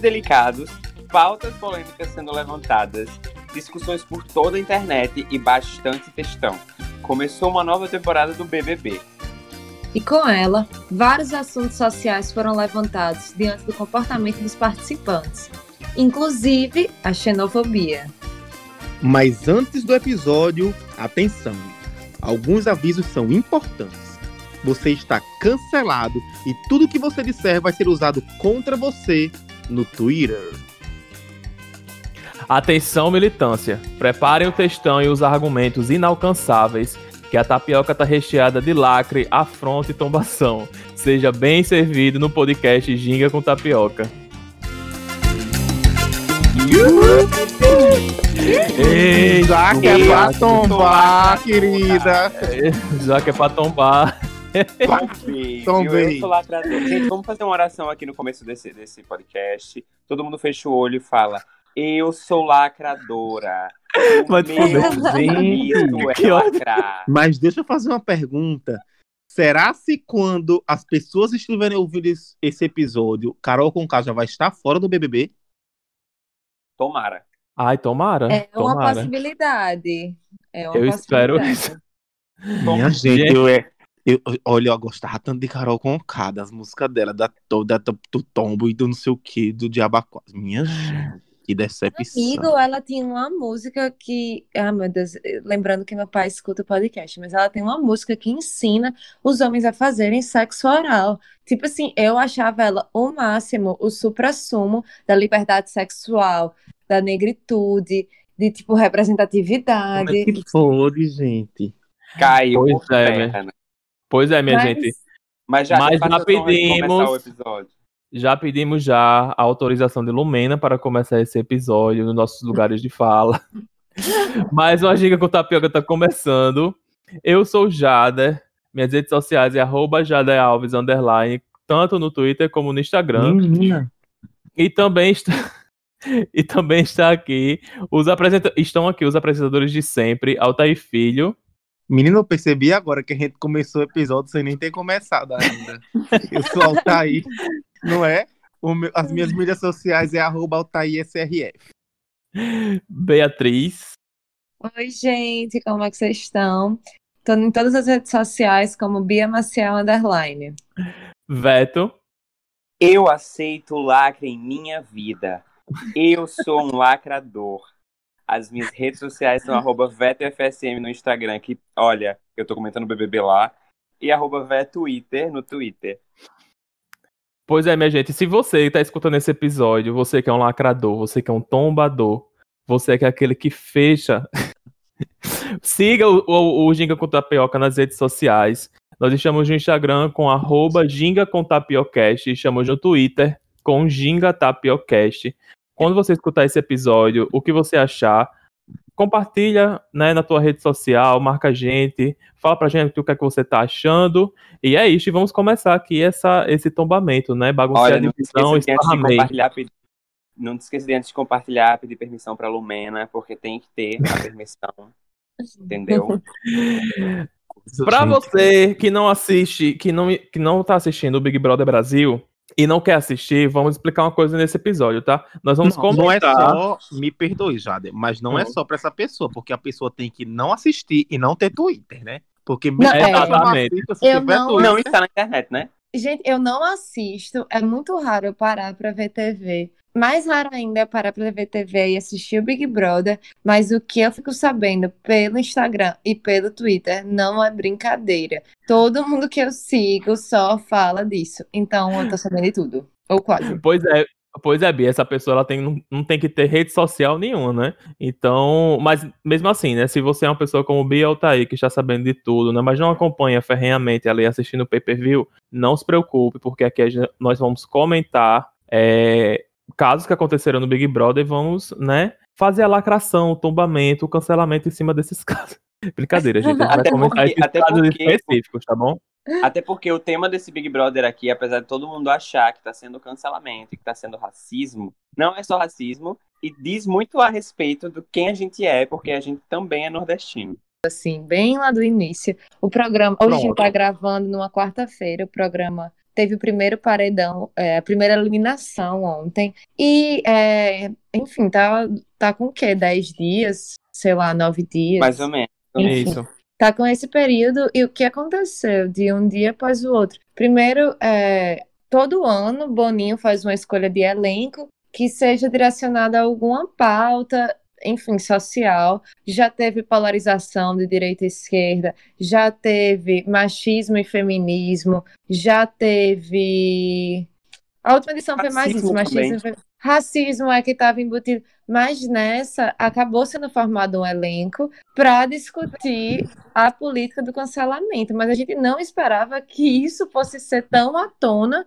delicados, pautas polêmicas sendo levantadas, discussões por toda a internet e bastante textão. Começou uma nova temporada do BBB. E com ela, vários assuntos sociais foram levantados diante do comportamento dos participantes, inclusive a xenofobia. Mas antes do episódio, atenção! Alguns avisos são importantes. Você está cancelado e tudo que você disser vai ser usado contra você no Twitter. Atenção, militância. Preparem o textão e os argumentos inalcançáveis, que a tapioca tá recheada de lacre, afronta e tombação. Seja bem servido no podcast Ginga com Tapioca. Ei, Já que é pra tombar, querida. já que é pra tombar. Eu sou lacrador. Gente, vamos fazer uma oração aqui no começo desse, desse podcast. Todo mundo fecha o olho e fala: Eu sou lacradora. O Vai te meu fuder. serviço é lacrar. Mas deixa eu fazer uma pergunta. Será se quando as pessoas estiverem ouvindo esse- episódio, Carol Conká já vai estar fora do BBB? Tomara. Ai, tomara. É uma tomara. possibilidade. É uma Eu espero possibilidade. Minha gente, gente. eu, é, eu, olha, eu gostava tanto de Carol Conká, das músicas dela, da, da, do, do tombo e do não sei o que, do Diabacó. Minha gente, que decepção. Amigo, ela tinha uma música que. Ah, meu Deus, lembrando que meu pai escuta o podcast, mas ela tem uma música que ensina os homens a fazerem sexo oral. Tipo assim, eu achava ela o máximo, o supra-sumo da liberdade sexual, da negritude, de tipo Como é representatividade. que pode, gente? Caiu Pois é, terra, né? Pois é, minha Mas- gente. Mas já, Mas já pedimos. começar o episódio. Já pedimos já a autorização de Lumena para começar esse episódio nos nossos lugares de fala. Mais uma giga com tapioca tá começando. Eu sou o Jader. Minhas redes sociais é arroba Alves underline, tanto no Twitter como no Instagram. Menina. E também está e também está aqui os apresenta... estão aqui os apresentadores de sempre, Altair Filho. Menina, eu percebi agora que a gente começou o episódio sem nem ter começado ainda. Eu sou Altair, não é? O meu- as minhas mídias sociais é arroba AltairSRF. Beatriz. Oi, gente, como é que vocês estão? Tô em todas as redes sociais como Bia Maciel Underline. Veto. Eu aceito lacre em minha vida. Eu sou um lacrador. As minhas redes sociais são arroba VetoFSM no Instagram, que, olha, eu tô comentando BBB lá, e arroba no Twitter. Pois é, minha gente, se você está escutando esse episódio, você que é um lacrador, você que é um tombador, você que é aquele que fecha, siga o, o, o Ginga com Tapioca nas redes sociais. Nós estamos no Instagram com arroba Ginga com Tapiocast e estamos no Twitter com Ginga Tapiocast. Quando você escutar esse episódio, o que você achar, compartilha né, na tua rede social, marca a gente, fala pra gente o que é que você tá achando. E é isso, e vamos começar aqui essa, esse tombamento, né? Bagunçar Olha, a não divisão, esqueça de antes de esparramei. compartilhar, pedir- não te esqueça de antes de compartilhar, pedir permissão pra Lumena, porque tem que ter a permissão, entendeu? Pra você que não assiste, que não, que não tá assistindo o Big Brother Brasil e não quer assistir, vamos explicar uma coisa nesse episódio, tá? Nós vamos Não, não é comentar. só, me perdoe, Jade, mas não é Não. só pra essa pessoa, porque a pessoa tem que não assistir e não ter Twitter, né? Porque Não, é. Exatamente. assista, se Eu não- Twitter, Não está na internet, né? Gente, eu não assisto, é muito raro eu parar pra ver TV. Mais raro ainda é parar pra ver TV e assistir o Big Brother, mas o que eu fico sabendo pelo Instagram e pelo Twitter não é brincadeira. Todo mundo que eu sigo só fala disso, então eu tô sabendo de tudo, ou quase. Pois é, pois é, Bia, essa pessoa ela tem, não, tem que ter rede social nenhuma, né? Então, mas mesmo assim, né? Se você é uma pessoa como Bia Altair, que está sabendo de tudo, né? Mas não acompanha ferrenhamente ali assistindo o pay-per-view, não se preocupe, porque aqui nós vamos comentar é, casos que aconteceram no Big Brother vamos, né? Fazer a lacração, o tombamento, o cancelamento em cima desses casos. Brincadeira, gente. A gente vai Até comentar porque- esses até casos porque- específicos, tá bom? Até porque o tema desse Big Brother aqui, apesar de todo mundo achar que tá sendo cancelamento e que tá sendo racismo, não é só racismo e diz muito a respeito do quem a gente é, porque a gente também é nordestino. assim, bem lá do início. O programa, hoje a gente Pronto. tá gravando numa quarta-feira, o programa teve o primeiro paredão, é, a primeira eliminação ontem. E, é, enfim, tá, tá com o quê? 10 dias? Sei lá, 9 dias? Mais ou menos. Enfim. Isso. tá com esse período e o que aconteceu de um dia após o outro. Primeiro, é, todo ano Boninho faz uma escolha de elenco que seja direcionada a alguma pauta, enfim, social. Já teve polarização de direita e esquerda, já teve machismo e feminismo, já teve. A última edição foi mais isso, machismo também. e Racismo é que estava embutido. Mas nessa acabou sendo formado um elenco para discutir a política do cancelamento. Mas a gente não esperava que isso fosse ser tão à tona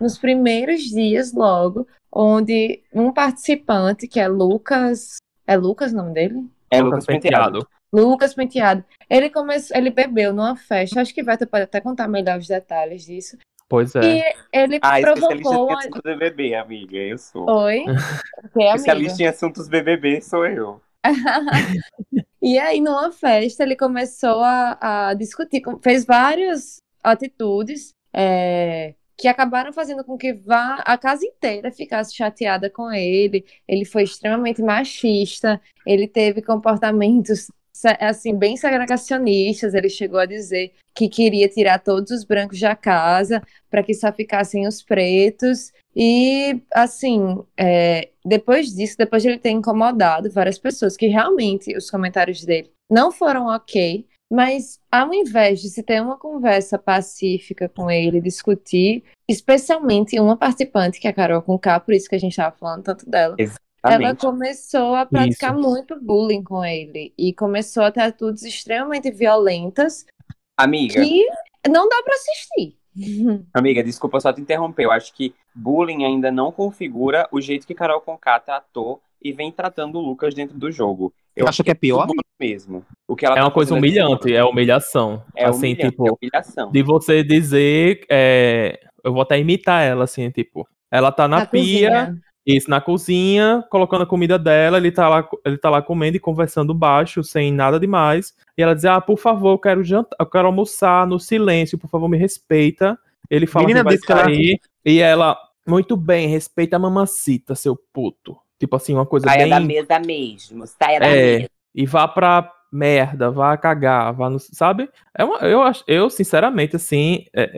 nos primeiros dias logo, onde um participante, que é Lucas. É Lucas o nome dele? É Lucas Lucas Penteado. Lucas Penteado. Ele começou, ele bebeu numa festa. Acho que Veta pode até contar melhor os detalhes disso. Pois é. E ele Ah, especialista provocou. em a- assuntos BBB, amiga. Eu sou. Oi? Que é. Especialista em assuntos BBB sou eu. E aí, numa festa, ele começou a, a discutir, fez várias atitudes é, que acabaram fazendo com que vá, a casa inteira ficasse chateada com ele. Ele foi extremamente machista, ele teve comportamentos assim bem segregacionistas. Ele chegou a dizer que queria tirar todos os brancos da casa para que só ficassem os pretos. E, assim, é, depois disso, depois de ele ter incomodado várias pessoas, que realmente os comentários dele não foram ok, mas ao invés de se ter uma conversa pacífica com ele, discutir, especialmente uma participante, que é a Carol Conká, por isso que a gente estava falando tanto dela, ela Exatamente. começou a praticar Isso. muito bullying com ele e começou a ter atitudes extremamente violentas Amiga, que não dá para assistir. amiga, desculpa só te interromper. Eu acho que bullying ainda não configura o jeito que Carol Conká tratou e vem tratando o Lucas dentro do jogo. Eu acho que é pior. mesmo. O que ela É tá uma coisa humilhante, é humilhação. É assim, humilhante, tipo, é humilhação. de você dizer. é, eu vou até imitar ela, assim, tipo. Ela tá na, Na pia, cozinha. isso, na cozinha, colocando a comida dela, ele tá, lá, ele tá lá comendo e conversando baixo, sem nada demais. E ela diz: Ah, por favor, eu quero jantar, eu quero almoçar no silêncio, por favor, me respeita. Ele fala Menina, que vai sair. E ela, muito bem, respeita a mamacita, seu puto. Tipo assim, uma coisa Saia bem. da mesa mesmo, saia da É. mesa. e vá pra merda, vá cagar, vá no, sabe? É uma, eu eu sinceramente assim, é,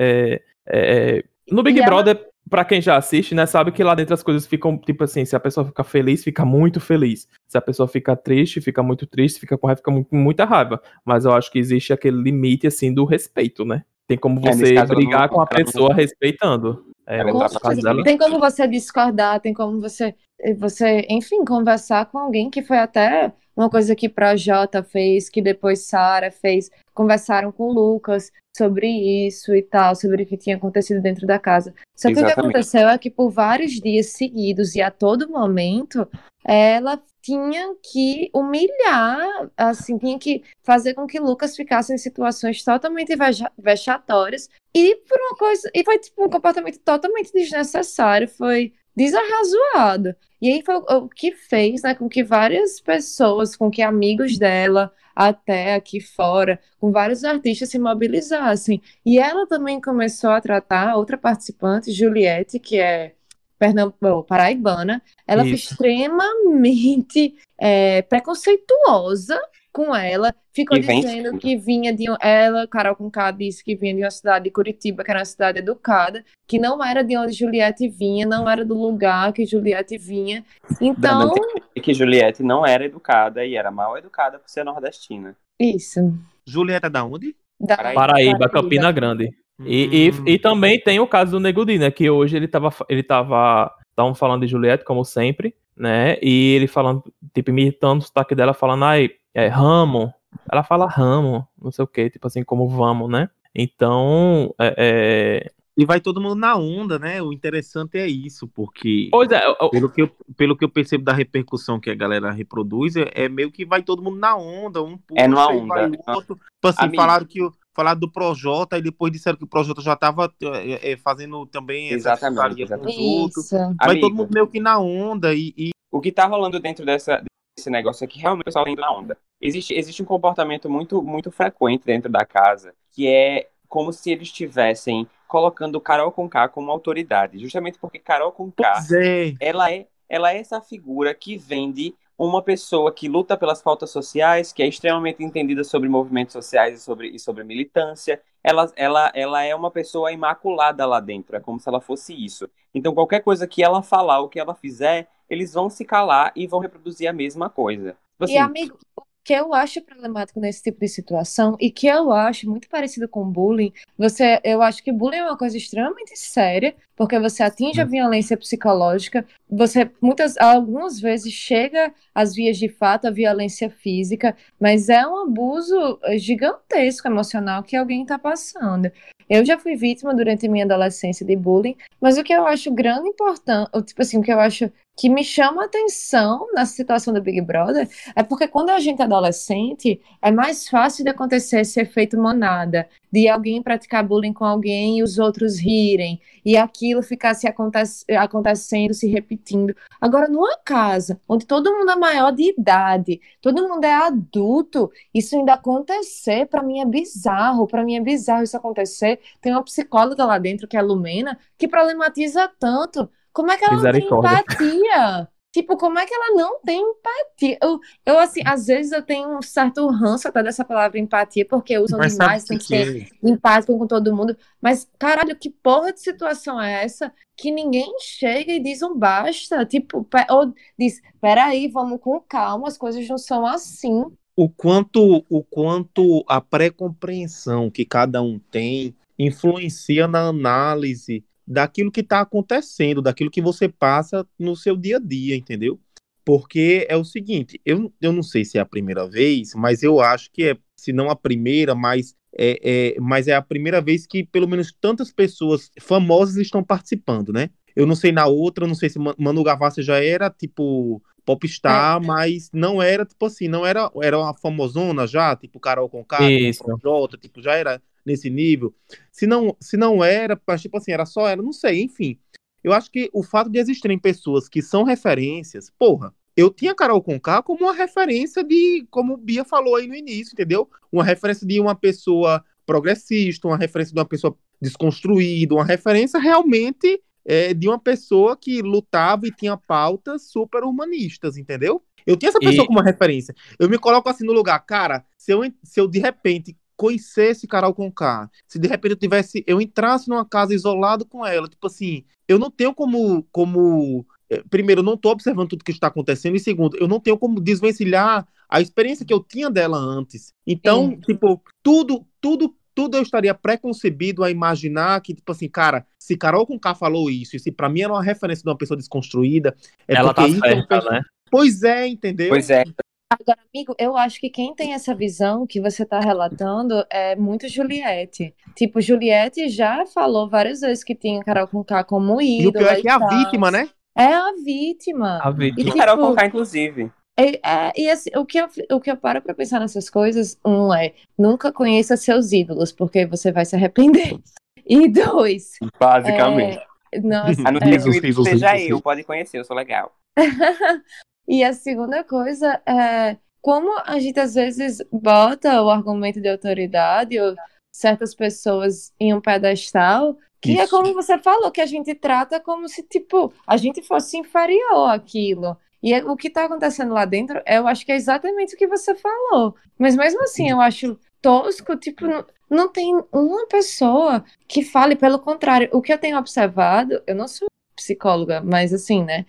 é, é, no Big E ela- Brother, pra quem já assiste, né, sabe que lá dentro as coisas ficam tipo assim, se a pessoa fica feliz, fica muito feliz. Se a pessoa fica triste, fica muito triste, fica com raiva, fica com muita raiva. Mas eu acho que existe aquele limite assim do respeito, né? Tem como É, você ela brigar não- com a ela não- pessoa respeitando. É, Ela. Tem como você discordar, tem como você, você, enfim, conversar com alguém que foi até uma coisa que Projota fez, que depois Sara fez. Conversaram com o Lucas sobre isso e tal, sobre o que tinha acontecido dentro da casa. Só que o que aconteceu é que por vários dias seguidos e a todo momento, ela tinha que humilhar, assim, tinha que fazer com que Lucas ficasse em situações totalmente vexatórias e por uma coisa, e foi tipo um comportamento totalmente desnecessário, foi desarrazoado. E aí foi o, que fez, né, com que várias pessoas, com que amigos dela, até aqui fora, com vários artistas se mobilizassem. E ela também começou a tratar outra participante, Juliette, que é Pernambu- paraibana, ela foi Isso. extremamente é, preconceituosa com ela, ficou E dizendo que vinha de um- ela, Carol Conká disse que vinha de uma cidade de Curitiba, que era uma cidade educada, que não era de onde Juliette vinha, não era do lugar que Juliette vinha. Então, E que Juliette não era educada e era mal educada por ser nordestina. isso. Julieta da onde? Da Paraíba. Paraíba, Campina Grande. E, Hum. e, e também tem o caso do Negudi, né? Que hoje ele tava. Ele tava. Estavam falando de Juliette, como sempre, né? E ele falando, tipo, imitando o sotaque dela, falando, ai, é ramo. Ela fala ramo, não sei o quê, tipo assim, como vamos, né? Então, é, é... E vai todo mundo na onda, né? O interessante é isso, porque Pois é, eu- pelo que, eu, pelo que eu percebo da repercussão que a galera reproduz, é, é meio que vai todo mundo na onda, um puxa É numa onda, vai é o outro. Tipo assim, Amigo. falaram que o- falaram do Projota e depois disseram que o Projota já tava é, é, fazendo também essa Exatamente, com os exatamente. outros. Vai todo mundo meio que na onda e, e o que tá rolando dentro dessa, desse negócio que realmente o pessoal tá indo na onda. Existe, existe um comportamento muito, muito frequente dentro da casa, que é como se eles estivessem colocando Carol Conká como autoridade, justamente porque Carol Conká, Pois é. ela é, ela é essa figura que vende uma pessoa que luta pelas pautas sociais, que é extremamente entendida sobre movimentos sociais e sobre, e sobre militância. Ela, ela, ela é uma pessoa imaculada lá dentro, é como se ela fosse isso. Então, qualquer coisa que ela falar, o que ela fizer, eles vão se calar e vão reproduzir a mesma coisa. Tipo E, assim, amigo, o que eu acho problemático nesse tipo de situação e que eu acho muito parecido com bullying, você, eu acho que bullying é uma coisa extremamente séria, porque você atinge a violência psicológica, você muitas, algumas vezes chega às vias de fato, a violência física, mas é um abuso gigantesco emocional que alguém está passando. Eu já fui vítima durante minha adolescência de bullying, mas o que eu acho grande importante, tipo assim, o que eu acho que me chama a atenção na situação do Big Brother é porque quando a gente é adolescente, é mais fácil de acontecer esse efeito manada, de alguém praticar bullying com alguém e os outros rirem, e aquilo ficar se aconte acontecendo, se repetindo. Agora, numa casa onde todo mundo é maior de idade, todo mundo é adulto, isso ainda acontecer, para mim é bizarro, para mim é bizarro isso acontecer. Tem uma psicóloga lá dentro, que é a Lumena, que problematiza tanto. Como é que ela não tem empatia? Tipo, como é que ela não tem empatia? Eu, eu, assim, às vezes eu tenho um certo ranço até dessa palavra empatia, porque usam Mas demais, tem que ser é? empático com todo mundo. Mas, caralho, que porra de situação é essa que ninguém chega e diz um basta? Tipo, ou diz, peraí, vamos com calma, as coisas não são assim. o quanto, o quanto a pré-compreensão que cada um tem influencia na análise daquilo que está acontecendo, daquilo que você passa no seu dia a dia, entendeu? Porque é o seguinte, eu, eu não sei se é a primeira vez, mas eu acho que é, se não a primeira, mas é, é, mas é a primeira vez que pelo menos tantas pessoas famosas estão participando, né? Eu não sei na outra, não sei se Ma- Manu Gavassi já era, tipo, popstar, mas não era, tipo assim, não era, era uma famosona já, tipo Carol Conká, Isso. Jota, tipo, já era nesse nível. Se não, se não era, mas, tipo assim, era só ela, não sei, enfim. Eu acho que o fato de existirem pessoas que são referências, porra, eu tinha Carol Conká como uma referência de, como o Bia falou aí no início, entendeu? Uma referência de uma pessoa progressista, uma referência de uma pessoa desconstruída, uma referência realmente é, de uma pessoa que lutava e tinha pautas super humanistas, entendeu? Eu tinha essa pessoa E- como uma referência. Eu me coloco assim no lugar, cara, se eu, se eu de repente conhecesse Carol Conká, se de repente eu tivesse, eu entrasse numa casa isolado com ela, tipo assim, eu não tenho como, como eh, primeiro, eu não tô observando tudo que está acontecendo, e segundo, eu não tenho como desvencilhar a experiência que eu tinha dela antes. Então, Sim. tipo, tudo, tudo, tudo eu estaria preconcebido a imaginar que, tipo assim, cara, se Carol Conká falou isso, e se pra mim era uma referência de uma pessoa desconstruída, é Ela porque tá isso é um certa, perso- né? Pois é, entendeu? Pois é. Agora, amigo, eu acho que quem tem essa visão que você está relatando é muito Juliette. Tipo, Juliette já falou várias vezes que tinha Carol Conká como E o pior é que é a vítima, né? É a vítima. A E, vítima. E Carol tipo, Conká, inclusive. É, é, e assim, o que eu, o que eu paro pra pensar nessas coisas, um é, nunca conheça seus ídolos, porque você vai se arrepender. E dois, Basicamente. é, nossa, A não é, ser que o ídolo seja eu, pode conhecer, eu sou legal. E a segunda coisa é como a gente às vezes bota o argumento de autoridade ou certas pessoas em um pedestal, que é Isso. como você falou, que a gente trata como se, tipo, a gente fosse inferior àquilo. E é- o que está acontecendo lá dentro, eu acho que é exatamente o que você falou. Mas mesmo assim, eu acho tosco, tipo, não, não tem uma pessoa que fale, pelo contrário, o que eu tenho observado, eu não sou psicóloga, mas assim, né?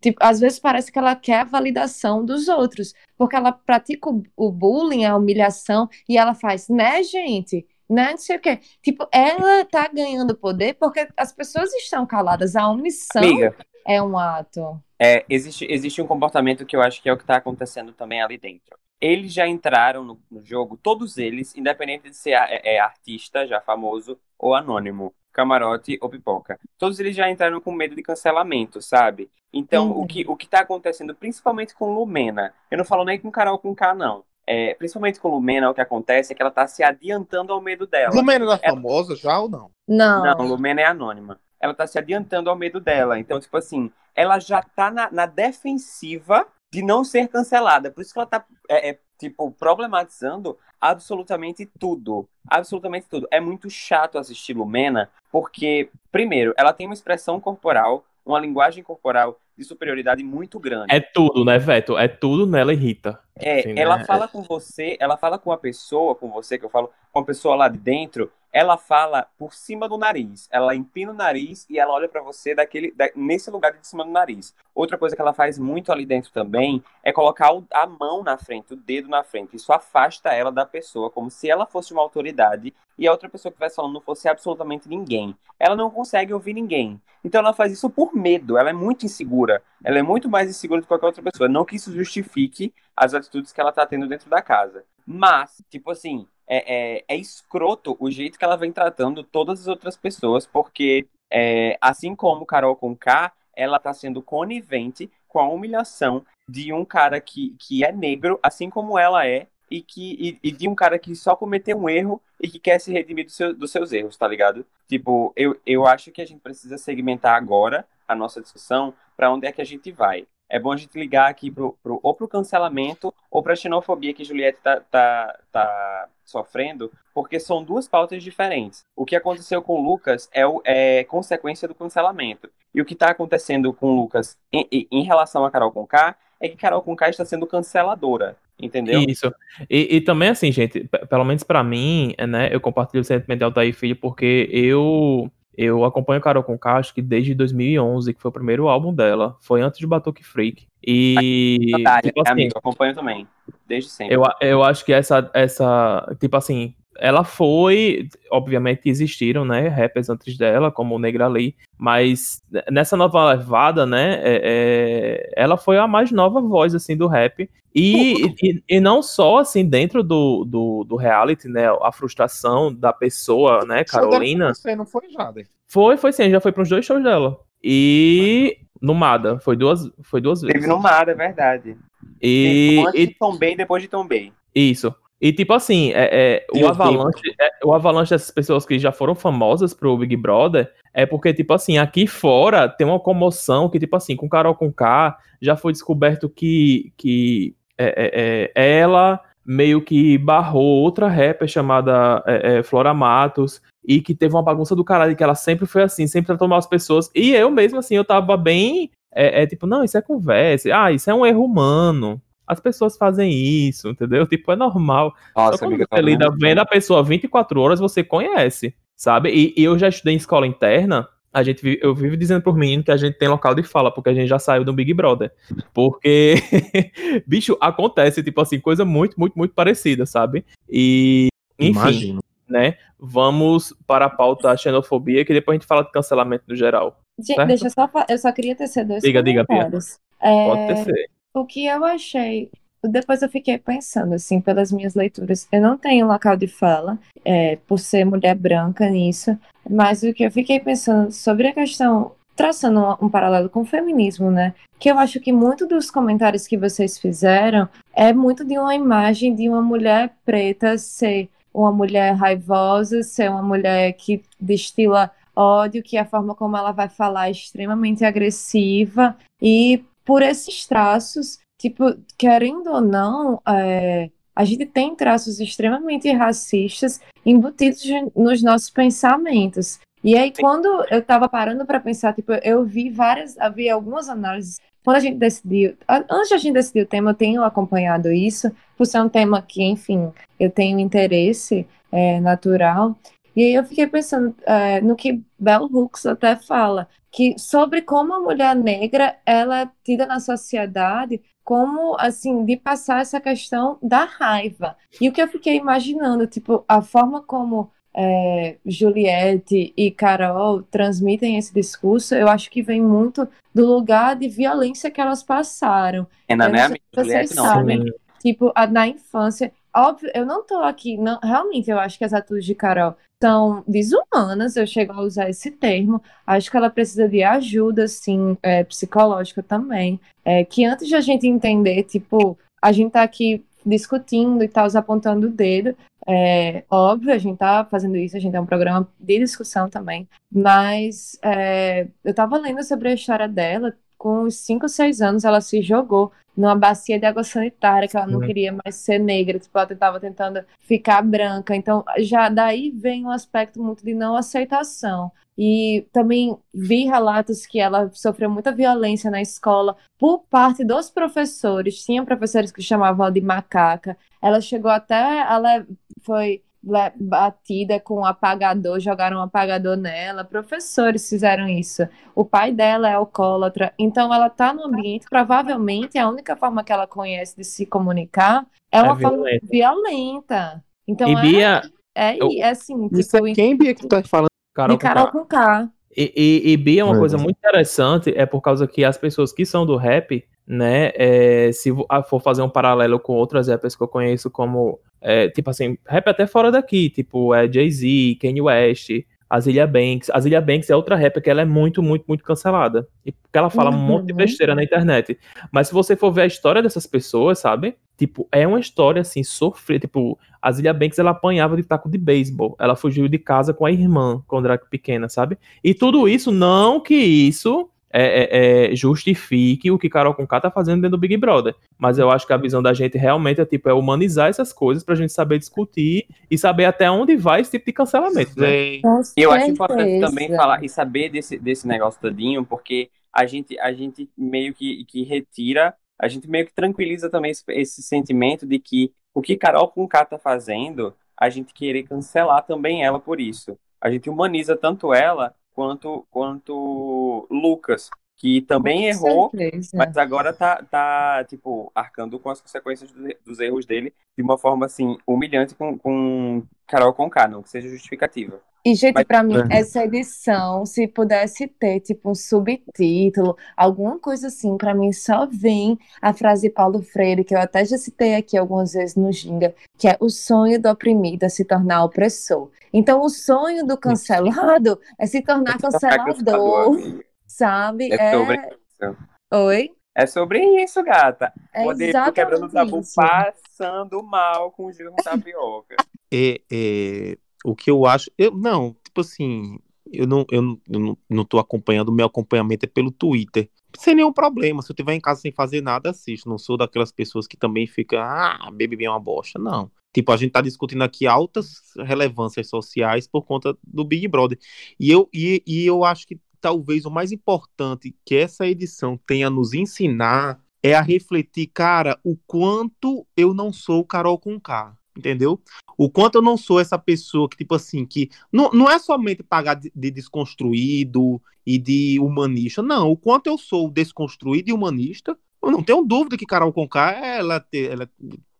Tipo, às vezes parece que ela quer a validação dos outros, porque ela pratica o, o bullying, a humilhação, e ela faz, né, gente? Né, não sei o quê. Tipo, ela tá ganhando poder porque as pessoas estão caladas. A omissão Amiga, é um ato. é, existe, existe um comportamento que eu acho que é o que tá acontecendo também ali dentro. Eles já entraram no, no jogo, todos eles, independente de ser é, é artista, já famoso, ou anônimo, camarote ou pipoca. Todos eles já entraram com medo de cancelamento, sabe? Então, Uhum. o, que, o que tá acontecendo, principalmente com Lumena, eu não falo nem com Carol com K, não. É, principalmente com Lumena, o que acontece é que ela tá se adiantando ao medo dela. Lumena era Ela- famosa já ou não? Não. Não, Lumena é anônima. Ela tá se adiantando ao medo dela. Então, tipo assim, ela já tá na, na defensiva de não ser cancelada. Por isso que ela tá é, é, tipo, problematizando absolutamente tudo. Absolutamente tudo. É muito chato assistir Lumena, porque, primeiro, ela tem uma expressão corporal, uma linguagem corporal de superioridade muito grande. É tudo, né, Veto? É tudo nela irrita. É, Assim, né? ela fala com você, ela fala com a pessoa, com você, que eu falo, com a pessoa lá de dentro, ela fala por cima do nariz. Ela empina o nariz e ela olha pra você daquele, da- nesse lugar de cima do nariz. Outra coisa que ela faz muito ali dentro também é colocar o- a mão na frente, o dedo na frente. Isso afasta ela da pessoa, como se ela fosse uma autoridade e a outra pessoa que estivesse falando não fosse absolutamente ninguém. Ela não consegue ouvir ninguém. Então ela faz isso por medo. Ela é muito insegura. Ela é muito mais insegura do que qualquer outra pessoa. Não que isso justifique as atitudes que ela tá tendo dentro da casa. Mas, tipo assim, é, é, é escroto o jeito que ela vem tratando todas as outras pessoas, porque é, assim como Carol com K, ela tá sendo conivente com a humilhação de um cara que, que é negro, assim como ela é, e, que, e, e de um cara que só cometeu um erro e que quer se redimir do seu- dos seus erros, tá ligado? Tipo, eu, eu acho que a gente precisa segmentar agora a nossa discussão para onde é que a gente vai. É bom a gente ligar aqui pro, pro, ou pro cancelamento ou pra xenofobia que Juliette tá, tá, tá sofrendo, porque são duas pautas diferentes. O que aconteceu com o Lucas é, o- é consequência do cancelamento. E o que tá acontecendo com o Lucas em, em- relação a Carol Conká é que Carol Conká está sendo canceladora, entendeu? Isso. E, e também, assim, gente, pe- pelo menos pra mim, né, eu compartilho o sentimento de Altair Filho porque eu eu acompanho Carol Conká, acho que desde 2011, que foi o primeiro álbum dela. Foi antes de Batuque Freak. E, Natália, tipo é assim, amigo, eu acompanho também, desde sempre. eu, eu acho que essa, essa, tipo assim, ela foi, obviamente existiram, né, rappers antes dela, como o Negra Lee, mas nessa nova levada, né, é- é, ela foi a mais nova voz, assim, do rap, e, e, e não só, assim, dentro do, do, do reality, né, a frustração da pessoa, né, Carolina, Você não foi, Jader? foi, foi sim, já foi para os dois shows dela, e no Mada, foi duas, foi duas vezes. Teve no mar, é verdade. E, Teve antes e de e depois de Tombei. Isso. E tipo assim, é, é, o o avalanche, é, o avalanche dessas pessoas que já foram famosas pro Big Brother é porque, tipo assim, aqui fora tem uma comoção que, tipo assim, com Carol com K já foi descoberto que, que é, é, é, ela meio que barrou outra rapper chamada é, é, Flora Matos e que teve uma bagunça do caralho, que ela sempre foi assim, sempre tratou mal as pessoas. E eu mesmo, assim, eu tava bem. É, é tipo, não, isso é conversa. Ah, isso é um erro humano. As pessoas fazem isso, entendeu? Tipo, é normal. Só Nossa, quando amiga, você lida vendo a pessoa 24 horas, você conhece, sabe? E, e eu já estudei em escola interna. A gente, eu vivo dizendo pros meninos que a gente tem local de fala, porque a gente já saiu do Big Brother. Porque, bicho, acontece, tipo assim, coisa muito, muito, muito parecida, sabe? E, enfim, Imagino. né? Vamos para a pauta xenofobia, que depois a gente fala de cancelamento no geral. Gente, deixa eu só, eu só queria tecer dois Diga, diga, Pia. comentários. É, Pode ter. O que eu achei, depois eu fiquei pensando, assim, pelas minhas leituras, eu não tenho local de fala, é, por ser mulher branca nisso, mas o que eu fiquei pensando sobre a questão, traçando um, paralelo com o feminismo, né? Que eu acho que muito dos comentários que vocês fizeram é muito de uma imagem de uma mulher preta ser uma mulher raivosa, ser uma mulher que destila ódio, que a forma como ela vai falar é extremamente agressiva, e por esses traços, tipo, querendo ou não, é, a gente tem traços extremamente racistas embutidos nos nossos pensamentos. E aí, quando eu tava parando para pensar, tipo, eu vi várias, havia algumas análises. Quando a gente decidiu, antes de a gente decidir o tema, eu tenho acompanhado isso, por ser um tema que, enfim, eu tenho interesse é, natural. E aí eu fiquei pensando é, no que Bell Hooks até fala, que sobre como a mulher negra ela é tida na sociedade como assim de passar essa questão da raiva. E o que eu fiquei imaginando, tipo, a forma como é, Juliette e Carol transmitem esse discurso, eu acho que vem muito do lugar de violência que elas passaram. Eu né, não sei amiga? Juliette, não. sabem. Sim. Tipo, a- na infância. Óbvio, eu não tô aqui. Não, realmente, eu acho que as atitudes de Carol são desumanas. Eu chego a usar esse termo. Acho que ela precisa de ajuda, assim, é, psicológica também. É, que antes de a gente entender, tipo, a gente tá aqui discutindo e tal, apontando o dedo. É, óbvio, a gente tá fazendo isso, a gente é um programa de discussão também. Mas é, eu tava lendo sobre a história dela, com uns 5, 6 anos, ela se jogou numa bacia de água sanitária, que ela não queria mais ser negra, tipo, ela estava tentando ficar branca. Então, já daí vem um aspecto muito de não aceitação. E também vi relatos que ela sofreu muita violência na escola por parte dos professores. Tinha professores que chamavam ela de macaca. Ela chegou até, ela foi batida com um apagador, jogaram um apagador nela. Professores fizeram isso. O pai dela é alcoólatra, então ela tá no ambiente, provavelmente a única forma que ela conhece de se comunicar é uma forma violenta. violenta. Então e é, Bia, é, eu- é assim, Isso tipo, é quem, Bia, que tu tá falando? Carol, de Carol com com K. E, e, e Bia, uma É. coisa muito interessante é por causa que as pessoas que são do rap, né, é, se for fazer um paralelo com outras rappers que eu conheço, como, é, tipo assim, rap até fora daqui, tipo, é Jay-Z, Kanye West, Azilia Banks. Azilia Banks é outra rapper que ela é muito, muito, muito cancelada. E porque ela fala um monte de Uhum. besteira na internet. Mas se você for ver a história dessas pessoas, sabe? Tipo, é uma história assim, sofrida. Tipo, a Zilia Banks ela apanhava de taco de beisebol. Ela fugiu de casa com a irmã quando era pequena, sabe? E tudo isso, não que isso é, é, é, justifique o que Carol Conká tá fazendo dentro do Big Brother. Mas eu acho que a visão da gente realmente é tipo, é humanizar essas coisas pra gente saber discutir e saber até onde vai esse tipo de cancelamento. Né? E eu acho importante também falar e saber desse, desse negócio todinho, porque a gente, a gente meio que, que retira, a gente meio que tranquiliza também esse, esse sentimento de que o que Carol com K tá fazendo, a gente querer cancelar também ela por isso. A gente humaniza tanto ela quanto, quanto Lucas, que também Com errou, certeza. mas agora tá, tá, tipo, arcando com as consequências do- dos erros dele de uma forma, assim, humilhante com, com Carol Conká, não que seja justificativa. E, gente, pra mim, É. essa edição, se pudesse ter, tipo, um subtítulo, alguma coisa assim, pra mim só vem a frase de Paulo Freire, que eu até já citei aqui algumas vezes no Ginga, que é o sonho do oprimido é se tornar opressor. Então, o sonho do cancelado é se tornar cancelador, amiga. sabe? É sobre É... isso. Oi? É sobre isso, gata. É Poder ficar quebrando o tabu, passando mal com o giro com tapioca. é, é, o que eu acho. Eu, não, tipo assim, eu não, eu, não, eu não, tô acompanhando, o meu acompanhamento é pelo Twitter. Sem nenhum problema. Se eu estiver em casa sem fazer nada, assisto. Não sou daquelas pessoas que também ficam, ah, BBB é uma bosta. Não. Tipo, a gente tá discutindo aqui altas relevâncias sociais por conta do Big Brother. E eu, e, e eu acho que talvez o mais importante que essa edição tenha a nos ensinar é a refletir, cara, o quanto eu não sou Carol com K. Entendeu? O quanto eu não sou essa pessoa que, tipo assim, que não, não é somente pagar de, de desconstruído e de humanista, não. O quanto eu sou desconstruído e humanista, eu não tenho dúvida que Carol Conká ela, ela é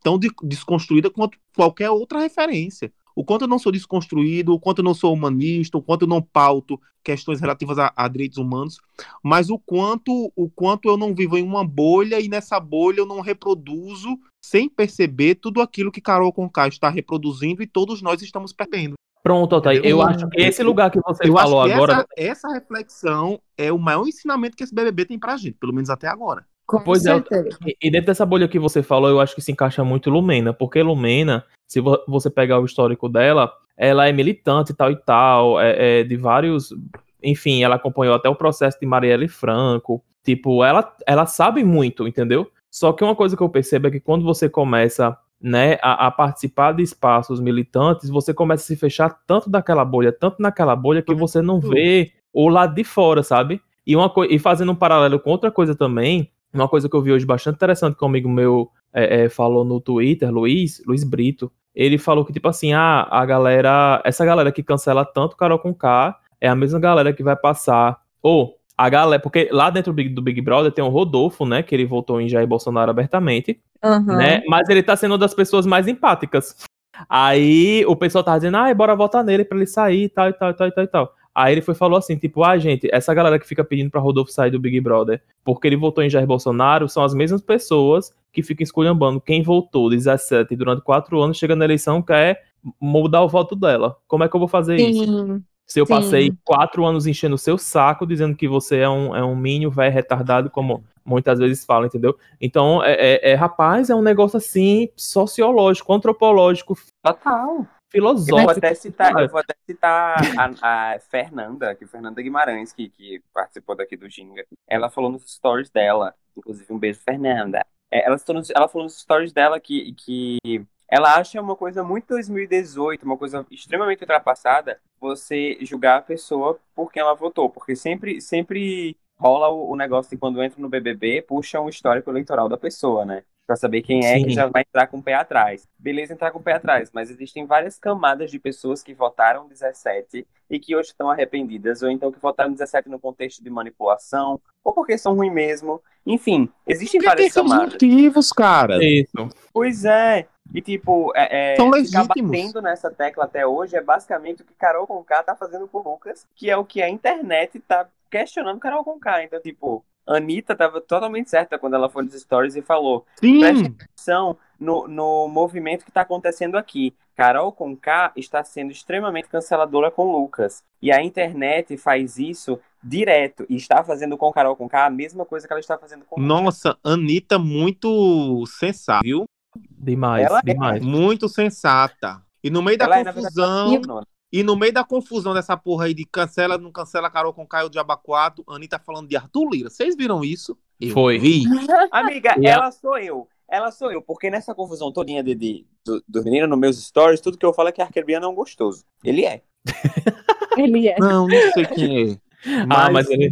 tão de- desconstruída quanto qualquer outra referência. O quanto eu não sou desconstruído, o quanto eu não sou humanista, o quanto eu não pauto questões relativas a, a direitos humanos, mas o quanto o quanto eu não vivo em uma bolha e nessa bolha eu não reproduzo sem perceber tudo aquilo que Carol Conká está reproduzindo e todos nós estamos perdendo. Pronto, Altair. Eu Sim. acho que esse lugar que você Eu falou que agora. essa, essa reflexão é o maior ensinamento que esse BBB tem pra gente, pelo menos até agora. Com Pois é, certeza. E- E dentro dessa bolha que você falou, eu acho que se encaixa muito Lumena, porque Lumena, se vo- você pegar o histórico dela, ela é militante tal e tal, é, é de vários. Enfim, ela acompanhou até o processo de Marielle Franco. Tipo, ela, ela sabe muito, entendeu? Só que uma coisa que eu percebo é que quando você começa né, a, a participar de espaços militantes, você começa a se fechar tanto daquela bolha, tanto naquela bolha, que você não vê o lado de fora, sabe? E, uma e fazendo um paralelo com outra coisa também, uma coisa que eu vi hoje bastante interessante que um amigo meu é, é, falou no Twitter, Luiz, Luiz Brito, ele falou que, tipo assim, ah, a galera, essa galera que cancela tanto Carol com K é a mesma galera que vai passar, ou a galera, porque lá dentro do Big, do Big Brother tem o Rodolfo, né, que ele votou em Jair Bolsonaro abertamente, Aham. né, mas ele tá sendo uma das pessoas mais empáticas. Aí o pessoal tava dizendo, ah, bora votar nele pra ele sair e tal, e tal, e tal, e tal, e tal. Aí ele foi e falou assim, tipo, ah, gente, essa galera que fica pedindo pra Rodolfo sair do Big Brother porque ele votou em Jair Bolsonaro são as mesmas pessoas que ficam esculhambando quem votou 17 durante quatro anos, chega na eleição quer mudar o voto dela. Como é que eu vou fazer isso? Sim. Se eu sim. passei quatro anos enchendo o seu saco, dizendo que você é um, é um mínimo velho retardado, como muitas vezes falam, entendeu? Então, é, é- é, rapaz, é um negócio assim, sociológico, antropológico, Total. Eu vou filosófico. até citar, eu vou até citar a, a Fernanda, que Fernanda Guimarães, que, que participou daqui do Ginga. Ela falou nos stories dela, inclusive um beijo, Fernanda. É, ela, ela falou nos stories dela que, que ela acha uma coisa muito 2018, uma coisa extremamente ultrapassada, você julgar a pessoa por quem ela votou, porque sempre, sempre rola o, o negócio de quando entra no BBB, puxa um histórico eleitoral da pessoa, né? Pra saber quem é que Sim. já vai entrar com o pé atrás. Beleza entrar com o pé atrás, mas existem várias camadas de pessoas que votaram 17 e que hoje estão arrependidas, ou então que votaram 17 no contexto de manipulação, ou porque são ruins mesmo. Enfim, existem Porque tem várias camadas. motivos, cara. Isso. Pois é. E tipo, é, é, São ficar batendo nessa tecla até hoje é basicamente o que Carol Conká tá fazendo com o Lucas, que é o que a internet tá questionando Carol Conká. Então, tipo, Anitta tava totalmente certa quando ela foi nos stories e falou: Sim. preste atenção no, no movimento que tá acontecendo aqui. Carol Conká está sendo extremamente canceladora com Lucas. E a internet faz isso direto. E está fazendo com Carol Conká a mesma coisa que ela está fazendo com Lucas. Nossa, Anitta muito sensata, viu? Demais, Ela é. demais. Muito sensata. E no meio da Ela é, verdade, confusão, Não, e no meio da confusão dessa porra aí de cancela, não cancela Carol com Caio de Abacuato, Anitta falando de Arthur Lira. Vocês viram isso? Eu Foi. Vi. Amiga, a- ela sou eu. Ela sou eu, porque nessa confusão todinha de, de, do, do menino nos meus stories, tudo que eu falo é que Arquebiano é um gostoso. Ele é. Ele é. Não, não sei quem é. Ah, Mas, mas ele.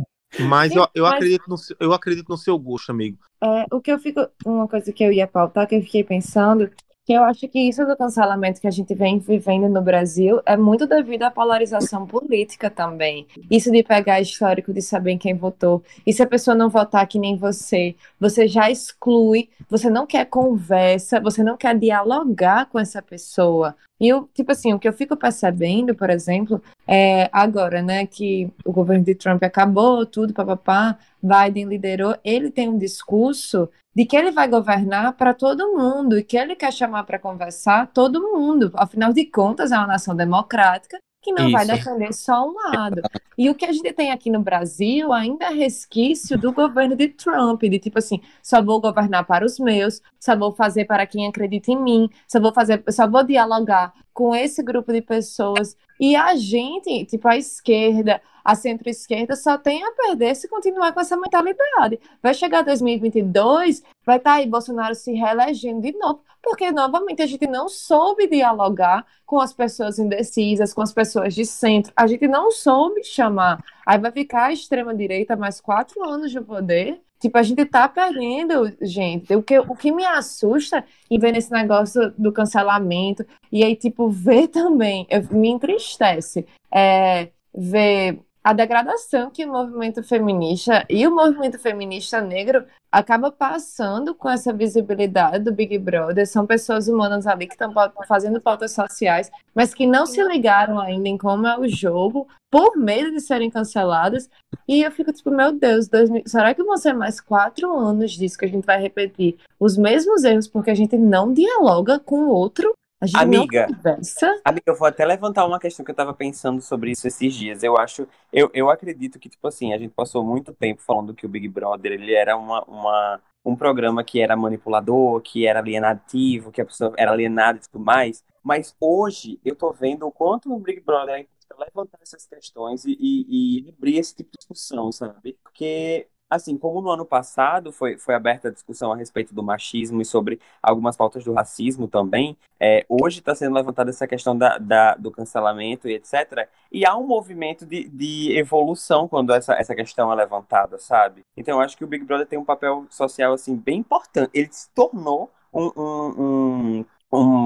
mas eu, eu, Mas- acredito no, seu- eu acredito no seu gosto, amigo. É, o que eu fico, uma coisa que eu ia pautar, que eu fiquei pensando, que eu acho que isso do cancelamento que a gente vem vivendo no Brasil é muito devido à polarização política também. Isso de pegar histórico, de saber quem votou. E se a pessoa não votar que nem você, você já exclui, você não quer conversa, você não quer dialogar com essa pessoa. E eu, tipo assim, o que eu fico percebendo, por exemplo, é agora, né, que o governo de Trump acabou, tudo, papapá, Biden liderou, ele tem um discurso de que ele vai governar para todo mundo e que ele quer chamar para conversar todo mundo. Afinal de contas, é uma nação democrática que não vai Isso. defender só um lado. E o que a gente tem aqui no Brasil ainda é resquício do governo de Trump, de tipo assim, só vou governar para os meus, só vou fazer para quem acredita em mim, só vou fazer, só vou dialogar com esse grupo de pessoas. E a gente, tipo a esquerda, a centro-esquerda, só tem a perder se continuar com essa mentalidade. Vai chegar 2022, vai estar aí Bolsonaro se reelegendo de novo, porque novamente a gente não soube dialogar com as pessoas indecisas, com as pessoas de centro, a gente não soube chamar. Aí vai ficar a extrema-direita mais quatro anos de poder. Tipo, a gente tá perdendo, gente. O que, o que me assusta em ver esse negócio do cancelamento, e aí, tipo, ver também, eu- me entristece, é, ver a degradação que o movimento feminista e o movimento feminista negro acaba passando com essa visibilidade do Big Brother. São pessoas humanas ali que estão fazendo pautas sociais, mas que não se ligaram ainda em como é o jogo, por medo de serem canceladas. E eu fico tipo, meu Deus, 2000 será que vão ser mais quatro anos disso que a gente vai repetir os mesmos erros porque a gente não dialoga com o outro? A gente Amiga. conversa? Amiga, eu vou até levantar uma questão que eu tava pensando sobre isso esses dias. Eu acho, eu, eu acredito que, tipo assim, a gente passou muito tempo falando que o Big Brother, ele era uma, uma, um programa que era manipulador, que era alienativo, que a pessoa era alienada e tudo mais. Mas hoje eu tô vendo o quanto o Big Brother é levantar essas questões e, e, e abrir esse tipo de discussão, sabe? Porque, assim, como no ano passado foi, foi aberta a discussão a respeito do machismo e sobre algumas pautas do racismo também, é, hoje está sendo levantada essa questão da, da- do cancelamento e etc. E há um movimento de, de evolução quando essa, essa questão é levantada, sabe? Então eu acho que o Big Brother tem um papel social assim bem importante. Ele se tornou um, um, um,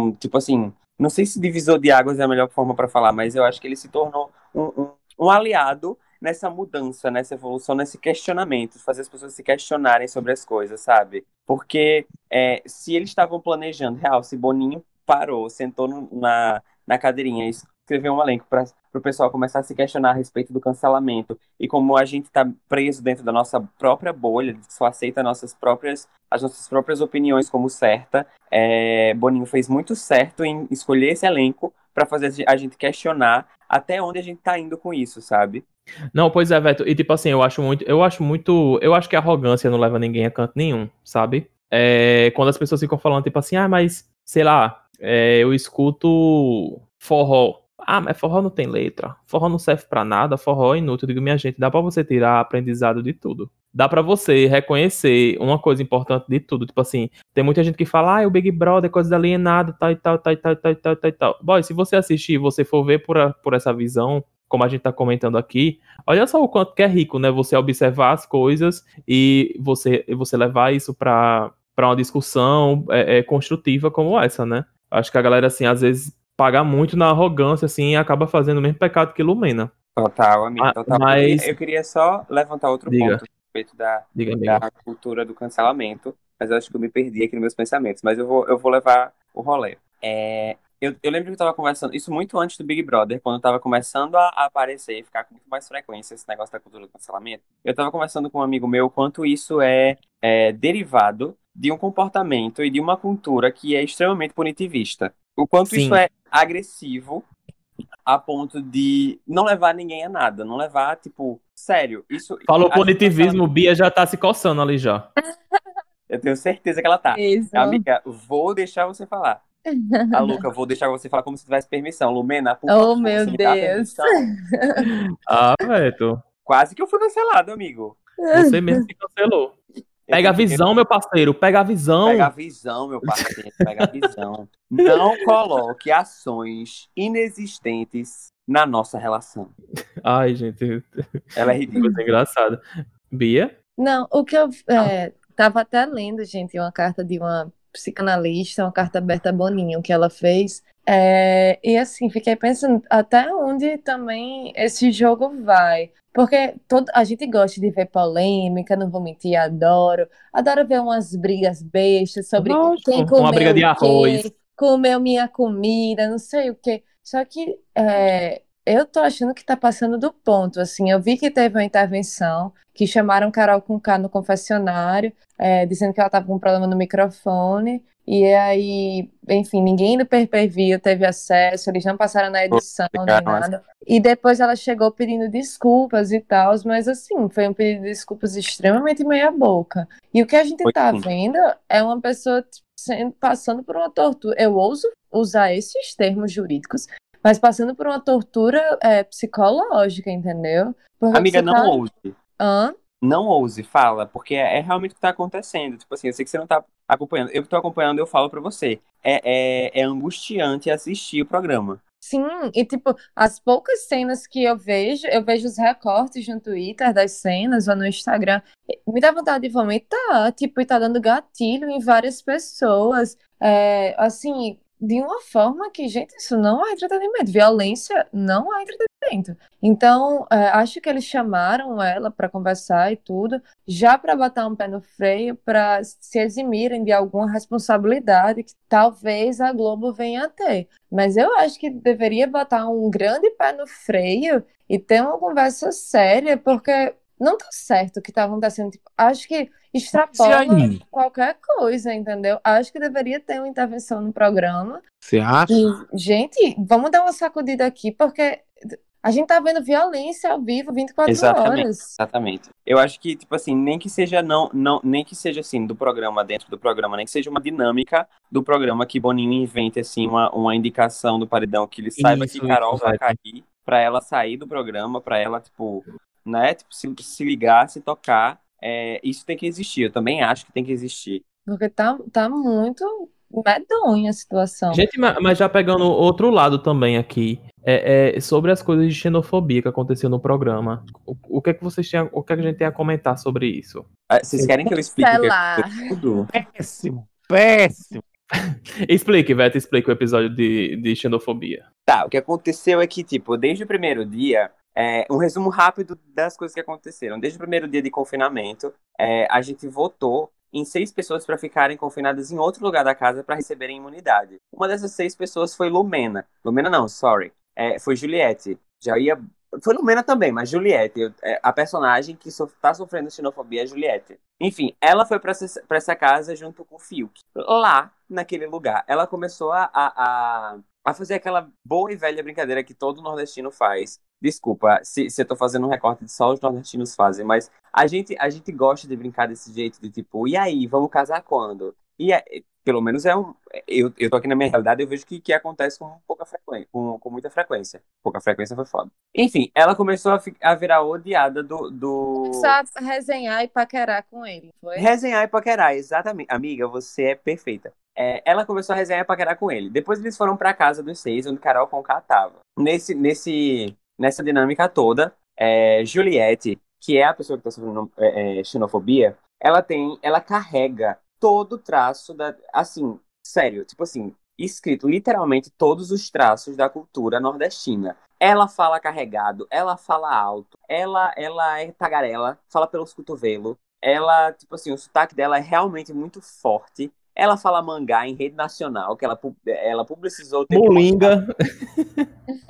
um, tipo assim, não sei se divisor de águas é a melhor forma para falar, mas eu acho que ele se tornou um, um, um aliado nessa mudança, nessa evolução, nesse questionamento, fazer as pessoas se questionarem sobre as coisas, sabe? Porque é, se eles estavam planejando, real, se Boninho parou, sentou na, na cadeirinha e escreveu um elenco para o pessoal começar a se questionar a respeito do cancelamento e como a gente está preso dentro da nossa própria bolha, só aceita nossas próprias, as nossas próprias opiniões como certa, é, Boninho fez muito certo em escolher esse elenco para fazer a gente questionar até onde a gente tá indo com isso, sabe? Não, pois é, Veto. E tipo assim, eu acho muito. Eu acho muito. Eu acho que a arrogância não leva ninguém a canto nenhum, sabe? É, quando as pessoas ficam falando, tipo assim, ah, mas, sei lá, é, eu escuto forró. Ah, mas forró não tem letra. Forró não serve pra nada, forró é inútil. Eu digo, minha gente, dá pra você tirar aprendizado de tudo. Dá pra você reconhecer uma coisa importante de tudo. Tipo assim, tem muita gente que fala, ah, o Big Brother é coisa da alienada, tal e tal, tal e tal, tal e tal, tal e tal. Boy, se você assistir você for ver por, a- por essa visão, como a gente tá comentando aqui, olha só o quanto que é rico, né? Você observar as coisas e você, você levar isso pra, pra uma discussão é, é, construtiva como essa, né? Acho que a galera, assim, às vezes paga muito na arrogância, assim, e acaba fazendo o mesmo pecado que Lumena. Total, amigo, Ah, total. mas- Eu queria só levantar outro Diga. ponto a respeito da, Diga, amiga. da cultura do cancelamento, mas eu acho que eu me perdi aqui nos meus pensamentos, mas eu vou, eu vou levar o rolê. É, eu, eu lembro que eu tava conversando, isso muito antes do Big Brother, quando eu tava começando a, a aparecer e ficar com muito mais frequência esse negócio da cultura do cancelamento. Eu tava conversando com um amigo meu quanto isso é, é derivado de um comportamento e de uma cultura que é extremamente punitivista. O quanto Sim. isso é agressivo a ponto de não levar ninguém a nada, não levar, tipo, sério, isso... Falou gente tá Bia já tá se coçando ali já. Eu tenho certeza que ela tá. Isso. Amiga, vou deixar você falar. A Luca, vou deixar você falar como se tivesse permissão. Lumena, por Oh, favor, meu você me dá Deus. Ah, velho. Quase que eu fui cancelado, amigo. Você mesmo se cancelou. Pega a visão, meu parceiro. Pega a visão. Pega a visão, meu parceiro. Pega a visão. Não coloque ações inexistentes na nossa relação. Ai, gente, Ela é que ridícula. coisa engraçada. Bia? Não, o que eu é, tava até lendo, gente, uma carta de uma psicanalista, uma carta aberta a Boninho que ela fez. É, e assim, fiquei pensando até onde também esse jogo vai. Porque todo, a gente gosta de ver polêmica, não vou mentir, adoro. Adoro ver umas brigas bestas sobre Lógico, quem uma comeu briga de quê, arroz. comeu minha comida, não sei o quê. Só que é, eu tô achando que tá passando do ponto, assim. Eu vi que teve uma intervenção, que chamaram Carol com K no confessionário, é, dizendo que ela tava com um problema no microfone. E aí, enfim, ninguém do pay-per-view teve acesso, eles não passaram na edição nem Explicaram essa. nada. E depois ela chegou pedindo desculpas e tal, mas assim, foi um pedido de desculpas extremamente meia-boca. E o que a gente Foi tá sim. vendo é uma pessoa tipo, sendo, passando por uma tortura. Eu ouso usar esses termos jurídicos, mas passando por uma tortura é, psicológica, entendeu? Porque Amiga, não tá- ouse. Hã? Não ouse, fala, porque é, é realmente o que tá acontecendo. Tipo assim, eu sei que você não tá acompanhando. Eu tô acompanhando, eu falo pra você. É, é, é angustiante assistir o programa. Sim, e tipo, as poucas cenas que eu vejo, eu vejo os recortes no Twitter das cenas ou no Instagram, me dá vontade de vomitar, tipo, e tá dando gatilho em várias pessoas, é, assim, de uma forma que, gente, isso não é entretenimento, violência não é entretenimento. Então, é, acho que eles chamaram ela pra conversar e tudo, já pra botar um pé no freio, pra se eximirem de alguma responsabilidade que talvez a Globo venha a ter. Mas eu acho que deveria botar um grande pé no freio e ter uma conversa séria, porque não tá certo o que tá acontecendo. Tipo, acho que extrapola qualquer coisa, entendeu? Acho que deveria ter uma intervenção no programa. Você acha? E, gente, vamos dar uma sacudida aqui, porque a gente tá vendo violência ao vivo 24 Exatamente. horas. Exatamente. Eu acho que, tipo assim, nem que seja não, não, nem que seja assim, do programa, dentro do programa, nem que seja uma dinâmica do programa que Boninho invente, assim, uma, uma indicação do paredão que ele saiba Isso, que Carol isso, vai vai. cair, pra ela sair do programa, pra ela, tipo, né, tipo, se, se ligar, se tocar. É, isso tem que existir. Eu também acho que tem que existir. Porque tá, tá muito medonha a situação. Gente, ma- mas já pegando outro lado também aqui, é, é sobre as coisas de xenofobia que aconteceu no programa. O, o que é que vocês têm, a- o que, é que a gente tem a comentar sobre isso? Ah, Vocês querem que eu explique tudo? Péssimo, péssimo. Explique, Veto, explique o episódio de, de xenofobia. Tá, o que aconteceu é que, tipo, desde o primeiro dia, é, um resumo rápido das coisas que aconteceram. Desde o primeiro dia de confinamento, é, a gente votou em seis pessoas para ficarem confinadas em outro lugar da casa para receberem imunidade. Uma dessas seis pessoas foi Lumena. Lumena não, sorry. É, foi Juliette. Já ia. Foi Lumena também, mas Juliette. é, a personagem que so, tá sofrendo xenofobia é Juliette. Enfim, ela foi para essa, casa junto com o Fiuk. Lá, naquele lugar, ela começou a, a, a fazer aquela boa e velha brincadeira que todo nordestino faz. Desculpa se, se eu tô fazendo um recorte de só os nordestinos fazem, mas a gente, a gente gosta de brincar desse jeito, de tipo, e aí, vamos casar quando? E é, pelo menos é um. Eu, eu tô aqui na minha realidade, eu vejo que, que acontece com pouca frequência, com, com muita frequência. Pouca frequência foi foda. Enfim, ela começou a, a virar odiada do. do... Começou a resenhar e paquerar com ele, foi? Resenhar e paquerar, exatamente. Amiga, você é perfeita. É, ela começou a resenhar e paquerar com ele. Depois eles foram pra casa dos seis, onde Carol Conká tava. Nesse, nesse, nessa dinâmica toda, é, Juliette, que é a pessoa que tá sofrendo é, é, xenofobia, ela tem, ela carrega todo o traço da, assim, sério, tipo assim, escrito literalmente todos os traços da cultura nordestina. Ela fala carregado, ela fala alto, ela, ela é tagarela, fala pelos cotovelos. Ela, tipo assim, o sotaque dela é realmente muito forte. Ela fala mangá em rede nacional, que ela, ela publicizou. Molinga.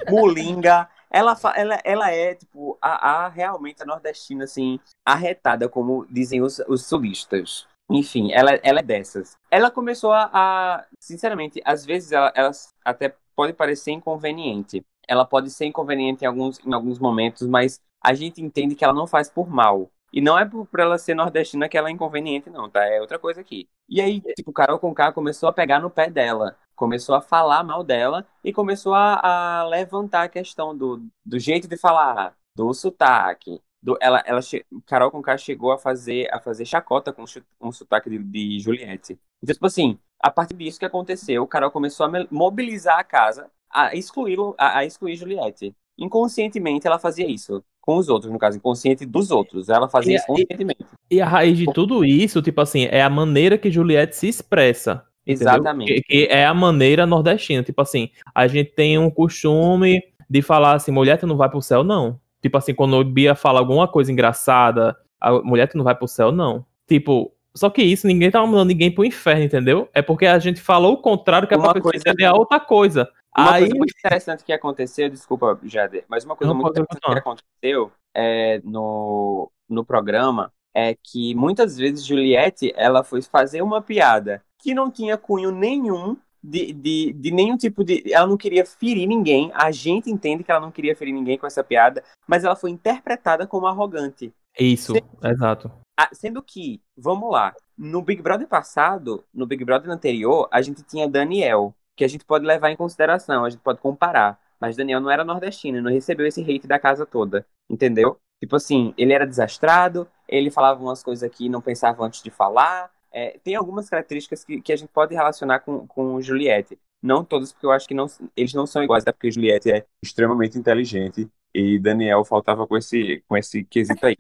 Mulinga. Ela, ela, ela é, tipo, a, a realmente a nordestina, assim, arretada, como dizem os, os sulistas. Enfim, ela, ela é dessas. Ela começou a, a- sinceramente, às vezes ela, ela até pode parecer inconveniente. Ela pode ser inconveniente em alguns, em alguns momentos, mas a gente entende que ela não faz por mal. E não é por, por ela ser nordestina que ela é inconveniente, não, tá? É outra coisa aqui. E aí, tipo, Carol Conká começou a pegar no pé dela começou a falar mal dela e começou a, a levantar a questão do, do jeito de falar, do sotaque. Do, ela, ela che- Carol Conká chegou a fazer, a fazer chacota com o sotaque de, de Juliette. Então, tipo assim, a partir disso que aconteceu, Carol começou a mobilizar a casa a excluir, a, a excluir Juliette. Inconscientemente ela fazia isso. Com os outros, no caso, inconsciente dos outros. Ela fazia E- isso conscientemente. E a raiz de tudo isso, tipo assim, é a maneira que Juliette se expressa. Exatamente. Que, que é a maneira nordestina. Tipo assim, a gente tem um costume de falar assim, mulher, tu não vai pro céu, não. Tipo assim, quando o Bia fala alguma coisa engraçada, a mulher, tu não vai pro céu, não. Tipo, só que isso, ninguém tá mandando ninguém pro inferno, entendeu? É porque a gente falou o contrário, que é Uma pra pessoa coisa- entender a outra coisa. Uma Aí, coisa muito interessante que aconteceu, desculpa, Jader, mas uma coisa Não, muito interessante que aconteceu é, no, no programa é que muitas vezes Juliette ela foi fazer uma piada que não tinha cunho nenhum de, de, de nenhum tipo de. Ela não queria ferir ninguém. A gente entende que ela não queria ferir ninguém com essa piada, mas ela foi interpretada como arrogante. isso, Sim. exato. Ah, sendo que, vamos lá, no Big Brother passado, no Big Brother anterior, a gente tinha Daniel, que a gente pode levar em consideração, a gente pode comparar. Mas Daniel não era nordestino, não recebeu esse hate da casa toda, entendeu? Tipo assim, ele era desastrado, ele falava umas coisas que não pensava antes de falar. É, tem algumas características que, que a gente pode relacionar com, com Juliette. Não todas, porque eu acho que não, eles não são iguais, até porque Juliette é extremamente inteligente e Daniel faltava com esse, com esse quesito aí.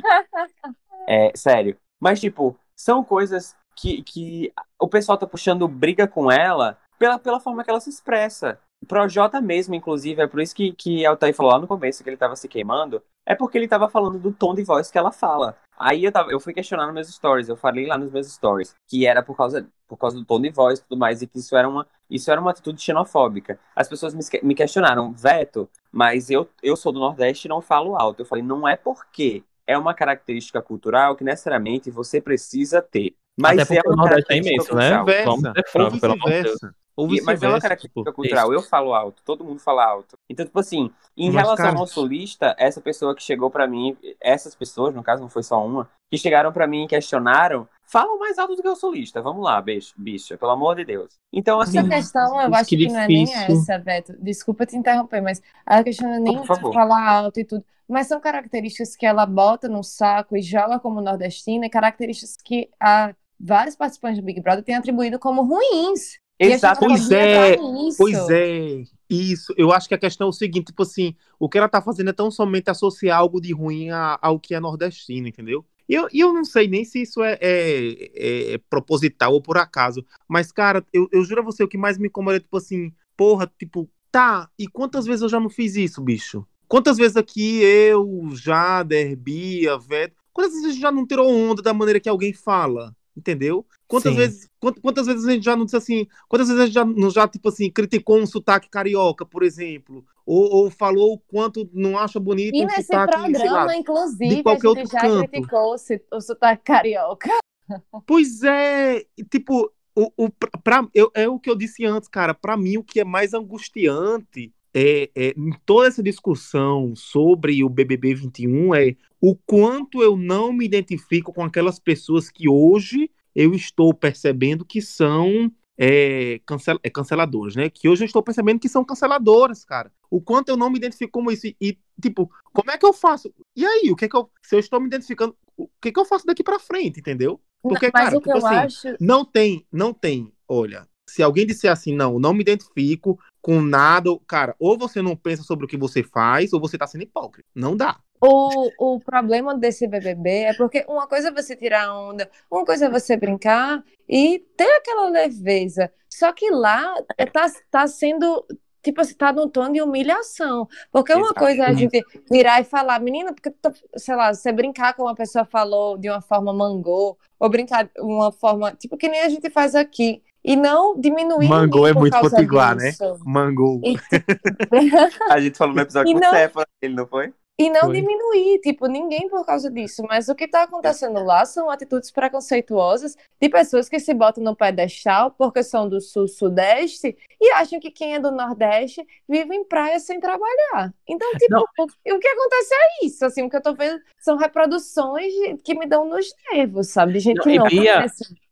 É, sério. Mas, tipo, são coisas que, que o pessoal tá puxando briga com ela pela, pela forma que ela se expressa. Projota mesmo, inclusive, é por isso que, que Altair falou lá no começo que ele tava se queimando, é porque ele tava falando do tom de voz que ela fala. Aí eu, tava, eu fui questionar nos meus stories, eu falei lá nos meus stories, que era por causa, por causa do tom de voz e tudo mais, e que isso era uma, isso era uma atitude xenofóbica. As pessoas me, me questionaram, Veto, mas eu, eu sou do Nordeste e não falo alto. Eu falei, não é porque é uma característica cultural que necessariamente você precisa ter. Mas Até porque é o uma Nordeste é imenso, né? Vamos ser franco, pelo amor de Deus. Ou E- mas é uma característica tipo, cultural. Eu falo alto, todo mundo fala alto. Então, tipo assim, em Mas, relação cara- ao solista, essa pessoa que chegou pra mim, essas pessoas, no caso não foi só uma, que chegaram pra mim e questionaram, falam mais alto do que o solista. Vamos lá, bicho, bicha, pelo amor de Deus. Então, assim, Essa questão, eu acho que que não é nem essa, Beto. Desculpa te interromper, mas a questão não é nem favor. falar alto e tudo. Mas são características que ela bota no saco e joga como nordestina, e características que a, vários participantes do Big Brother têm atribuído como ruins. Exato. Pois é. Pois é, isso. Eu acho que a questão é o seguinte, tipo assim, o que ela tá fazendo é tão somente associar algo de ruim a- ao que é nordestino, entendeu? E eu, eu não sei nem se isso é, é- é proposital ou por acaso, mas, cara, eu, eu juro a você, o que mais me incomoda é, tipo assim, porra, tipo, tá, e quantas vezes eu já não fiz isso, bicho? Quantas vezes aqui eu, Jader, Bia, Veto, quantas vezes a gente já não tirou onda da maneira que alguém fala, entendeu? Quantas Sim. vezes, quant- quantas vezes a gente já não disse assim, quantas vezes a gente já, não já tipo assim, criticou um sotaque carioca, por exemplo, ou, ou falou o quanto não acha bonito E um nesse sotaque, programa, lá. inclusive, de a qualquer gente outro já canto. criticou o sotaque carioca. Pois é, tipo, o, o, pra, eu, é o que eu disse antes, cara, pra mim o que é mais angustiante é, é, em toda essa discussão sobre o BBB 21 é o quanto eu não me identifico com aquelas pessoas que hoje eu estou percebendo que são é, cancel, é, canceladoras, né? Que hoje eu estou percebendo que são canceladoras, cara. O quanto eu não me identifico como isso. E, tipo, como é que eu faço? E aí, o que é que eu. Se eu estou me identificando, o que é que eu faço daqui para frente, entendeu? Porque, não, cara, tipo assim, acho. não tem, não tem, olha, se alguém disser assim, não, não me identifico com nada, cara, ou você não pensa sobre o que você faz, ou você tá sendo hipócrita. Não dá. O, o problema desse BBB é porque uma coisa é você tirar onda, uma coisa é você brincar e ter aquela leveza. Só que lá é, tá, tá sendo, tipo assim, tá no tom de humilhação. Porque uma coisa é a gente virar e falar, menina, porque, sei lá, você brincar como uma pessoa falou de uma forma mangô, ou brincar de uma forma, tipo, que nem a gente faz aqui. E não diminuir Mangô é muito potiguar, né? disso. Mangou. E, A gente falou no episódio E com o não- Stefan, ele não foi? E não Foi. diminuir, tipo, ninguém por causa disso. Mas o que está acontecendo lá são atitudes preconceituosas de pessoas que se botam no pedestal porque são do sul-sudeste e acham que quem é do nordeste vive em praia sem trabalhar. Então, tipo, Não. o, que acontece é isso, assim, o que eu tô vendo são reproduções que me dão nos nervos, sabe? De gente Não, que e não Bia-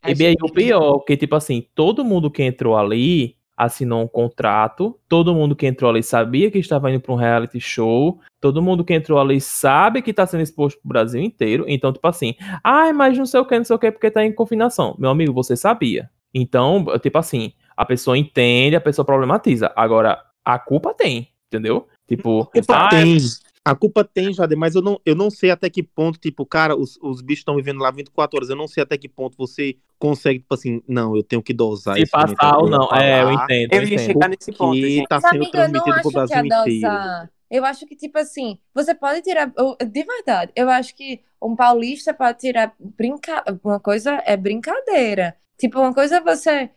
E gente. o pior, que tipo assim, todo mundo que entrou ali assinou um contrato, todo mundo que entrou ali sabia que estava indo para um reality show, todo mundo que entrou ali sabe que está sendo exposto pro Brasil inteiro, então tipo assim, ai, mas não sei o que, não sei o que, porque tá em confinação. Meu amigo, você sabia. Então, tipo assim, a pessoa entende, a pessoa problematiza. Agora, a culpa tem, entendeu? Tipo, culpa ah, tem. A culpa tem, Jade, mas eu não, eu não sei até que ponto, tipo, cara, os, os bichos estão vivendo lá 24 horas. Eu não sei até que ponto você consegue, tipo assim, não, eu tenho que dosar se passar ou não. É, eu entendo, eu Eu ia entendo. chegar nesse ponto, Que tá Mas, sendo amiga, eu não transmitido pro acho que é Brasil inteiro. dosar. Eu acho que, tipo assim, você pode tirar. eu- De verdade, eu acho que um paulista pode tirar. Brinca... Uma coisa é brincadeira. Tipo, uma coisa é você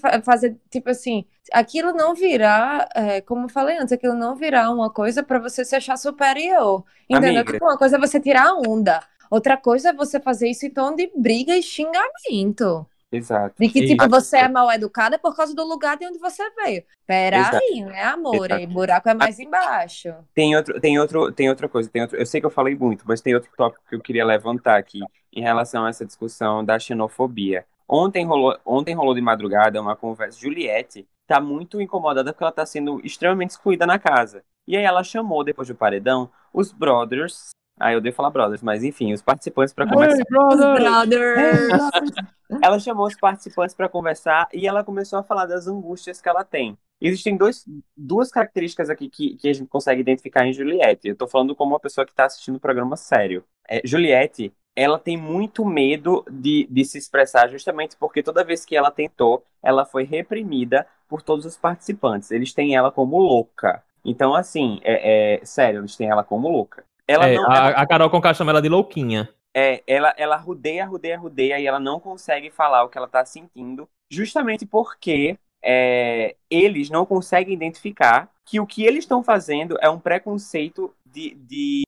fa- fazer. Tipo assim, aquilo não virar. é, como eu falei antes, aquilo não virar uma coisa pra você se achar superior. Entendeu? Tipo, uma coisa é você tirar onda. Outra coisa é você fazer isso em tom de briga e xingamento. Exato. De que, tipo, você é mal educada por causa do lugar de onde você veio. Peraí, né, amor? Exato. Aí, buraco é mais embaixo. Tem, outro, tem, outro, tem outra coisa, tem outro, eu sei que eu falei muito, mas tem outro tópico que eu queria levantar aqui em relação a essa discussão da xenofobia. Ontem rolou, ontem rolou de madrugada uma conversa. Juliette tá muito incomodada porque ela tá sendo extremamente excluída na casa. E aí ela chamou, depois do paredão, os brothers. Ah, eu devo falar brothers, mas enfim, os participantes para conversar. Hey, brother! Brothers! Ela chamou os participantes para conversar e ela começou a falar das angústias que ela tem. Existem dois, duas características aqui que, que a gente consegue identificar em Juliette. Eu tô falando como uma pessoa que está assistindo o programa sério. É, Juliette, ela tem muito medo de, de se expressar justamente porque toda vez que ela tentou, ela foi reprimida por todos os participantes. Eles têm ela como louca. Então, assim, é, é- sério, eles têm ela como louca. Ela É, não, a, ela- a Carol Conká chama ela de louquinha. é, ela, ela rodeia, rodeia, rodeia e ela não consegue falar o que ela tá sentindo, justamente porque é, eles não conseguem identificar que o que eles estão fazendo é um preconceito de, de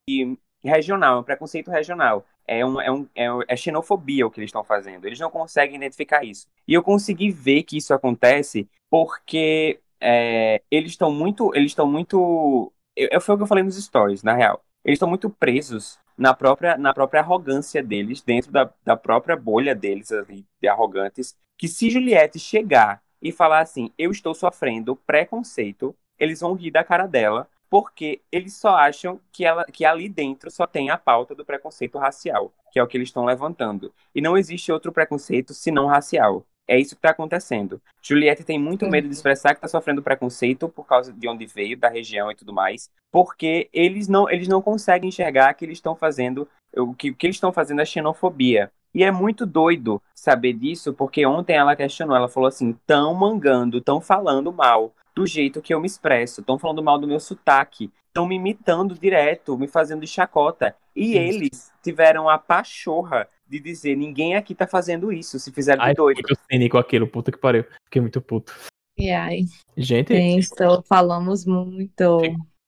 regional, é um preconceito regional. É, um, é, um, é, é xenofobia o que eles estão fazendo. Eles não conseguem identificar isso. E eu consegui ver que isso acontece porque é, eles estão muito. Eles estão muito. Eu, foi o que eu falei nos stories, na real. Eles estão muito presos na própria, na própria arrogância deles, dentro da, da própria bolha deles ali, de arrogantes, que se Juliette chegar e falar assim, eu estou sofrendo preconceito, eles vão rir da cara dela, porque eles só acham que, ela, que ali dentro só tem a pauta do preconceito racial, que é o que eles estão levantando. E não existe outro preconceito senão racial. É isso que está acontecendo. Juliette tem muito medo de expressar que está sofrendo preconceito por causa de onde veio, da região e tudo mais, porque eles não, eles não conseguem enxergar que eles estão fazendo o que, que eles estão fazendo é xenofobia. E é muito doido saber disso, porque ontem ela questionou, ela falou assim: tão mangando, tão falando mal do jeito que eu me expresso, tão falando mal do meu sotaque, estão me imitando direto, me fazendo de chacota. E Isso. eles tiveram a pachorra de dizer: ninguém aqui tá fazendo isso, se fizeram de Ai, doido. muito cínico aquilo, puta que pariu. Fiquei muito puto. E aí, Gente, penso, falamos muito.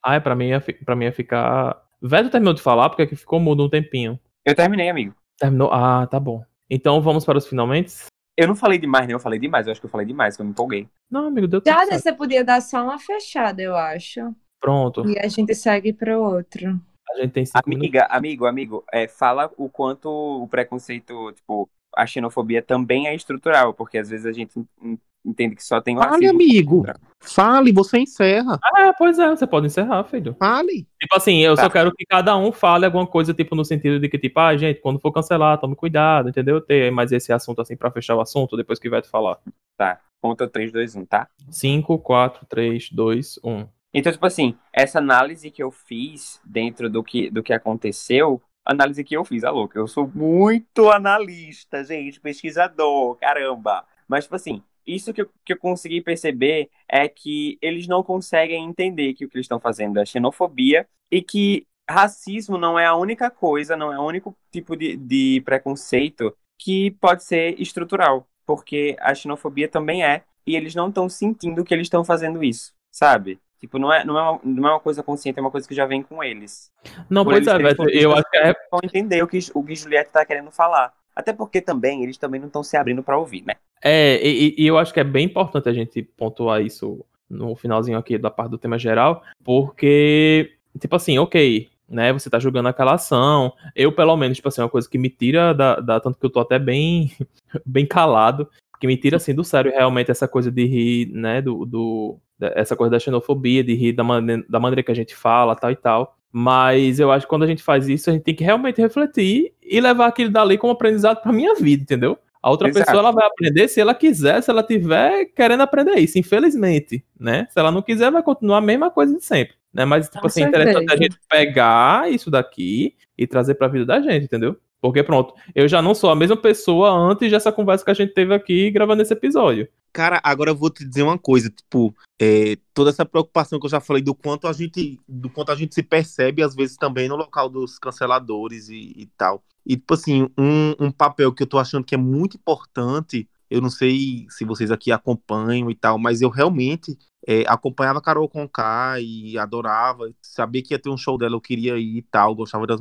ai, pra mim, ia, pra mim ia ficar. Veto terminou de falar porque aqui ficou mudo um tempinho. Eu terminei, amigo. Terminou? Ah, tá bom. Então vamos para os finalmente? Eu não falei demais, nem eu falei demais. Eu acho que eu falei demais, que eu me empolguei. Não, amigo, deu tudo Já certo. você podia dar só uma fechada, eu acho. Pronto. E a gente segue pro outro. A gente tem cinco minutos. Amiga, amigo, amigo, é, fala o quanto o preconceito, tipo, a xenofobia também é estrutural, porque às vezes a gente en- entende que só tem Fale, racismo. amigo. Fale, você encerra. Ah, pois é, você pode encerrar, filho. Fale. Tipo assim, eu Tá. só quero que cada um fale alguma coisa, tipo, no sentido de que, tipo, ah, gente, quando for cancelar, tome cuidado, entendeu? Ter mais esse assunto assim pra fechar o assunto depois que vai te falar. Tá, conta 3, 2, 1, tá? 5, 4, 3, 2, 1. Então, tipo assim, essa análise que eu fiz dentro do que, do que aconteceu, análise que eu fiz, a louca. Eu sou muito analista, gente, pesquisador, caramba. Mas, tipo assim, isso que eu, que eu consegui perceber é que eles não conseguem entender que o que eles estão fazendo é xenofobia e que racismo não é a única coisa, não é o único tipo de, de preconceito que pode ser estrutural. Porque a xenofobia também é, e eles não estão sentindo que eles estão fazendo isso, sabe? Tipo, não é, não, é uma, não é uma coisa consciente, é uma coisa que já vem com eles. Não, Por pois eles é, velho. Eu acho que é. Vão entender o que, o que Juliette tá querendo falar. Até porque também, eles também não estão se abrindo pra ouvir, né? É, e, e eu acho que é bem importante a gente pontuar isso no finalzinho aqui da parte do tema geral, porque, tipo assim, ok, né, você tá jogando aquela ação, eu pelo menos, tipo assim, uma coisa que me tira da, da tanto que eu tô até bem, bem calado, que me tira, assim, do sério, realmente, essa coisa de rir, né, do, do essa coisa da xenofobia, de rir da, mane da maneira que a gente fala, tal e tal, mas eu acho que quando a gente faz isso, a gente tem que realmente refletir e levar aquilo dali como aprendizado pra minha vida, entendeu? A outra Exato. pessoa ela vai aprender se ela quiser, se ela tiver querendo aprender isso, infelizmente, né? Se ela não quiser, vai continuar a mesma coisa de sempre, né? Mas tipo Com assim, é interessante a gente pegar isso daqui e trazer pra vida da gente, entendeu? Porque pronto, eu já não sou a mesma pessoa antes dessa conversa que a gente teve aqui gravando esse episódio. Cara, agora eu vou te dizer uma coisa, tipo, é, toda essa preocupação que eu já falei do quanto a gente, do quanto a gente se percebe, às vezes, também no local dos canceladores e, e tal. E, tipo assim, um, um papel que eu tô achando que é muito importante, eu não sei se vocês aqui acompanham e tal, mas eu realmente é, acompanhava Carol Conká e adorava, sabia que ia ter um show dela, eu queria ir e tal, gostava das,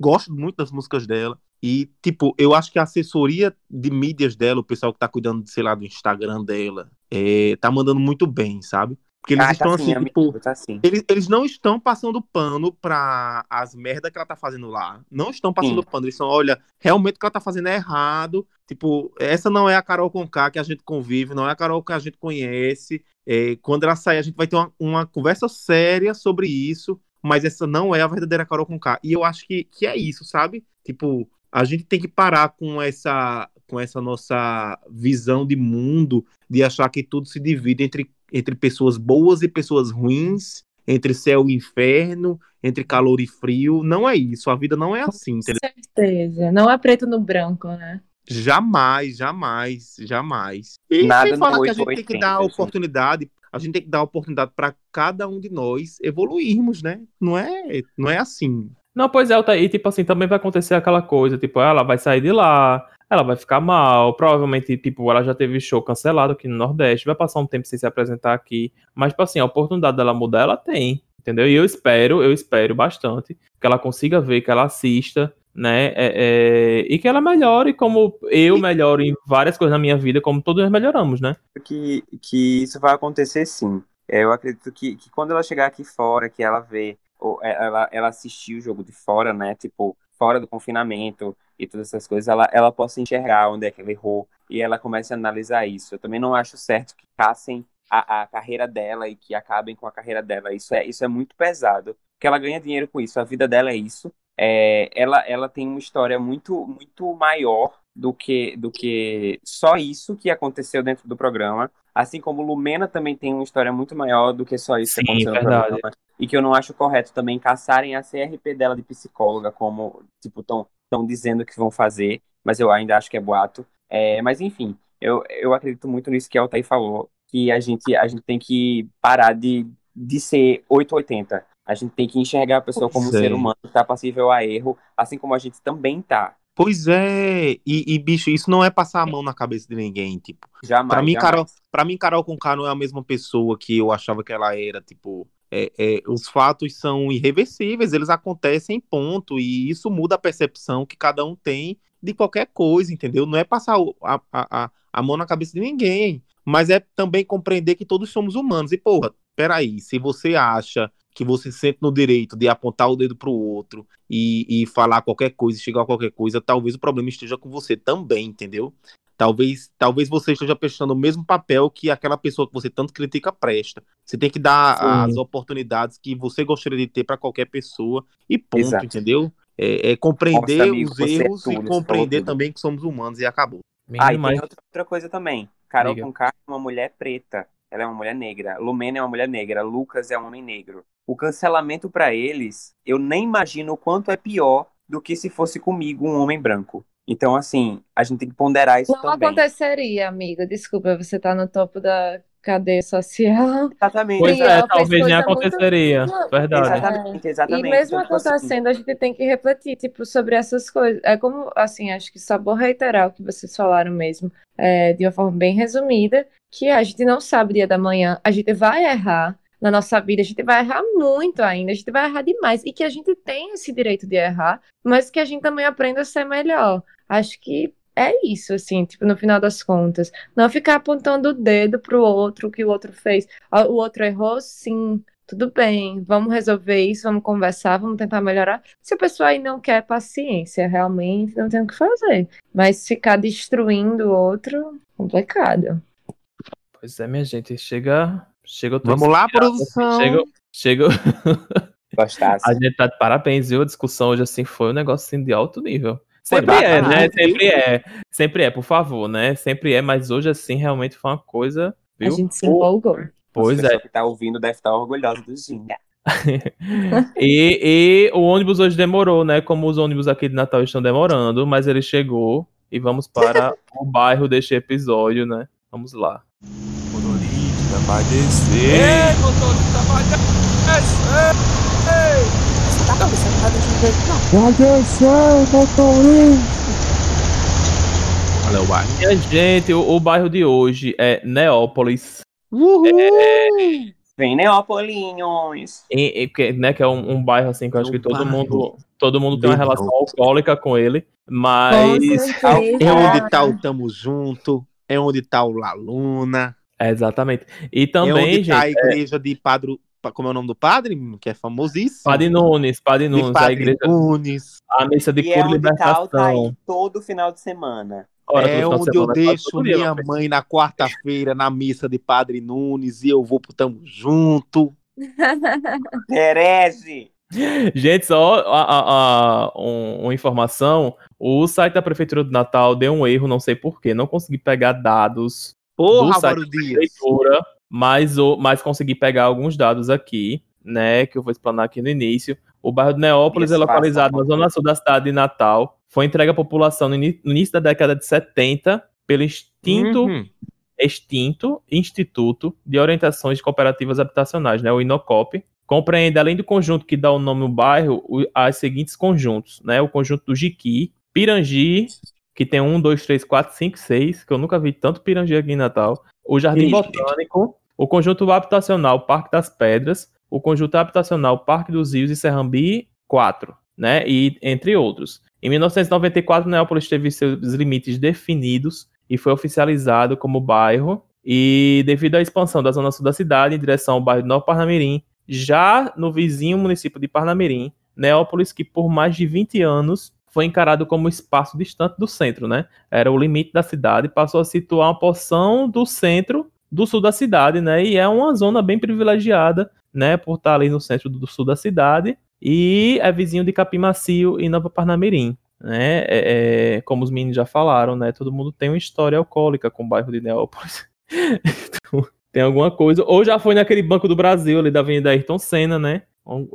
gosto muito das músicas dela. E, tipo, eu acho que a assessoria de mídias dela, o pessoal que tá cuidando, sei lá, do Instagram dela, é, tá mandando muito bem, sabe? Porque eles Ah, estão tá assim, sim, tipo, tá assim. eles, eles não estão passando pano pra as merdas que ela tá fazendo lá. Não estão passando Sim. pano. Eles estão, olha, realmente o que ela tá fazendo é errado. Tipo, essa não é a Carol Conká que a gente convive, não é a Carol que a gente conhece. É, quando ela sair, a gente vai ter uma, uma conversa séria sobre isso. Mas essa não é a verdadeira Carol Conká. E eu acho que, que é isso, sabe? Tipo, a gente tem que parar com essa, com essa nossa visão de mundo, de achar que tudo se divide entre, entre pessoas boas e pessoas ruins, entre céu e inferno, entre calor e frio. Não é isso. A vida não é assim, entendeu? Com certeza. Não é preto no branco, né? Jamais, jamais, jamais. E Nada sem falar que a gente tem que 880, dar a gente. oportunidade, a gente tem que dar oportunidade para cada um de nós evoluirmos, né? Não é, não é assim. Não, pois é, e tipo assim, também vai acontecer aquela coisa, tipo, ela vai sair de lá, ela vai ficar mal, provavelmente, tipo, ela já teve show cancelado aqui no Nordeste, vai passar um tempo sem se apresentar aqui, mas, tipo assim, a oportunidade dela mudar, ela tem, entendeu? E eu espero, eu espero bastante que ela consiga ver, que ela assista, né, é, é, e que ela melhore como eu melhoro em várias coisas na minha vida, como todos nós melhoramos, né? que, que isso vai acontecer sim. É, Eu acredito que, que quando ela chegar aqui fora, que ela vê, ou é, ela, ela assistir o jogo de fora, né? Tipo, fora do confinamento e todas essas coisas, ela, ela possa enxergar onde é que ela errou e ela comece a analisar isso. Eu também não acho certo que caçem a, a carreira dela e que acabem com a carreira dela. Isso é, isso é muito pesado, porque ela ganha dinheiro com isso, a vida dela é isso. É, ela, ela tem uma história muito, muito maior do que, do que só isso que aconteceu dentro do programa. Assim como Lumena também tem uma história muito maior do que só isso que Sim, aconteceu no verdade. programa. E que eu não acho correto também caçarem a CRP dela de psicóloga, como, tipo, estão dizendo que vão fazer, mas eu ainda acho que é boato. É, mas enfim, eu, eu acredito muito nisso que a Altair falou, que a gente, a gente tem que parar de, de ser 880. A gente tem que enxergar a pessoa como um Pois é. ser humano que está passível a erro, assim como a gente também tá. Pois é, e, e, bicho, isso não é passar a mão na cabeça de ninguém, tipo. Jamais. Pra mim, jamais. Carol, pra mim, Carol Conká não é a mesma pessoa que eu achava que ela era, tipo. é, é, os fatos são irreversíveis, eles acontecem, ponto. E isso muda a percepção que cada um tem de qualquer coisa, entendeu? Não é passar a, a, a mão na cabeça de ninguém. Mas é também compreender que todos somos humanos. E, porra, peraí, se você acha que você se sente no direito de apontar o dedo pro outro e, e falar qualquer coisa, chegar a qualquer coisa, talvez o problema esteja com você também, entendeu? Talvez, talvez você esteja prestando o mesmo papel que aquela pessoa que você tanto critica presta. Você tem que dar Sim. as oportunidades que você gostaria de ter para qualquer pessoa e ponto, Exato. entendeu? É, é compreender Nossa, amigo, os é erros tudo, e compreender também que somos humanos e acabou. Ah, e tem outra, outra coisa também. Carol Diga. Conká é uma mulher preta. Ela é uma mulher negra. Lumena é uma mulher negra. Lucas é um homem negro. O cancelamento pra eles, eu nem imagino o quanto é pior do que se fosse comigo um homem branco. Então, assim, a gente tem que ponderar isso Não também. aconteceria, amiga. Desculpa, você tá no topo da cadeia social. Exatamente. Pois é, fez talvez nem muito- aconteceria. Não, Verdade. Exatamente, exatamente. E mesmo Então, tipo assim, acontecendo, a gente tem que refletir, tipo, sobre essas coisas. É como, assim, acho que só vou reiterar o que vocês falaram mesmo, é, de uma forma bem resumida, que a gente não sabe o dia da manhã, a gente vai errar na nossa vida, a gente vai errar muito ainda, a gente vai errar demais, e que a gente tem esse direito de errar, mas que a gente também aprenda a ser melhor. Acho que é isso, assim, tipo, no final das contas. Não ficar apontando o dedo pro outro, que o outro fez. O outro errou, sim. Tudo bem, vamos resolver isso, vamos conversar, vamos tentar melhorar. Se a pessoa aí não quer paciência, realmente não tem o que fazer. Mas ficar destruindo o outro, complicado. Pois é, minha gente, chega. Chega Vamos lá, inspirado, produção. Chega, chega. gostasse. A gente tá de parabéns, viu? A discussão hoje assim foi um negócio assim, de alto nível. Sempre é, né? Sempre é. Sempre é, por favor, né? Sempre é, mas hoje assim realmente foi uma coisa, A viu? gente se empolgou. Pois a é. que tá ouvindo deve estar orgulhosa do Ginga. E, e o ônibus hoje demorou, né? Como os ônibus aqui de Natal estão demorando, mas ele chegou e vamos para o bairro deste episódio, né? Vamos lá. Descer. Ei, motorista vai descer. Tá, você não tá deixando jeito, não. Vai descer, motorista. Olha o bairro. Minha gente, o, o bairro de hoje é Neópolis, Uhul! Vem, Neopolinhos. em- que, né? Que é um, um bairro assim que eu acho É um que todo mundo, todo mundo tem uma relação alcoólica com ele, mas. É onde tá o Tamo Junto, é onde tá o Laluna, é exatamente. E é também, onde tá a gente, igreja de Padre. como é o nome do padre? Que é famosíssimo. Padre Nunes, Padre Nunes, a Padre igreja, Nunes. a missa de E é pura onde tá libertação. Thaí todo final de semana. Ora, é onde eu semana, quase deixo dia, minha meu mãe na quarta-feira na missa de Padre Nunes e eu vou pro Tamo Junto. Herege! Gente, só a, a- a- um- uma informação: o site da Prefeitura do Natal deu um erro, não sei porquê, não consegui pegar dados Porra, Álvaro Dias. mas, mas consegui pegar alguns dados aqui, né, que eu vou explanar aqui no início. O bairro de Neópolis é Isso, localizado faça na zona sul da cidade de Natal. Foi entregue à população no, início da década de 70 pelo extinto, Uhum. extinto Instituto de Orientações de Cooperativas Habitacionais, né, o INOCOP. Compreende, além do conjunto que dá o nome ao bairro, o- as seguintes conjuntos, né, o conjunto do Jiqui, Pirangi, que tem um, dois, três, quatro, cinco, seis, que eu nunca vi tanto Pirangi aqui em Natal. O Jardim Ixi. Botânico, o conjunto habitacional Parque das Pedras, o conjunto habitacional Parque dos Rios e Serrambi 4, né? E entre outros. Em 1994, Neópolis teve seus limites definidos e foi oficializado como bairro. E devido à expansão da zona sul da cidade em direção ao bairro de Nova Parnamirim, já no vizinho município de Parnamirim, Neópolis, que por mais de 20 anos foi encarado como espaço distante do centro, né? Era o limite da cidade, passou a situar uma porção do centro do sul da cidade, né? E é uma zona bem privilegiada, né? Por estar ali no centro do sul da cidade e é vizinho de Capim Macio e Nova Parnamirim, né? É, é, como os meninos já falaram, né? Todo mundo tem uma história alcoólica com o bairro de Neópolis. Então, tem alguma coisa. Ou já foi naquele Banco do Brasil ali da Avenida Ayrton Senna, né?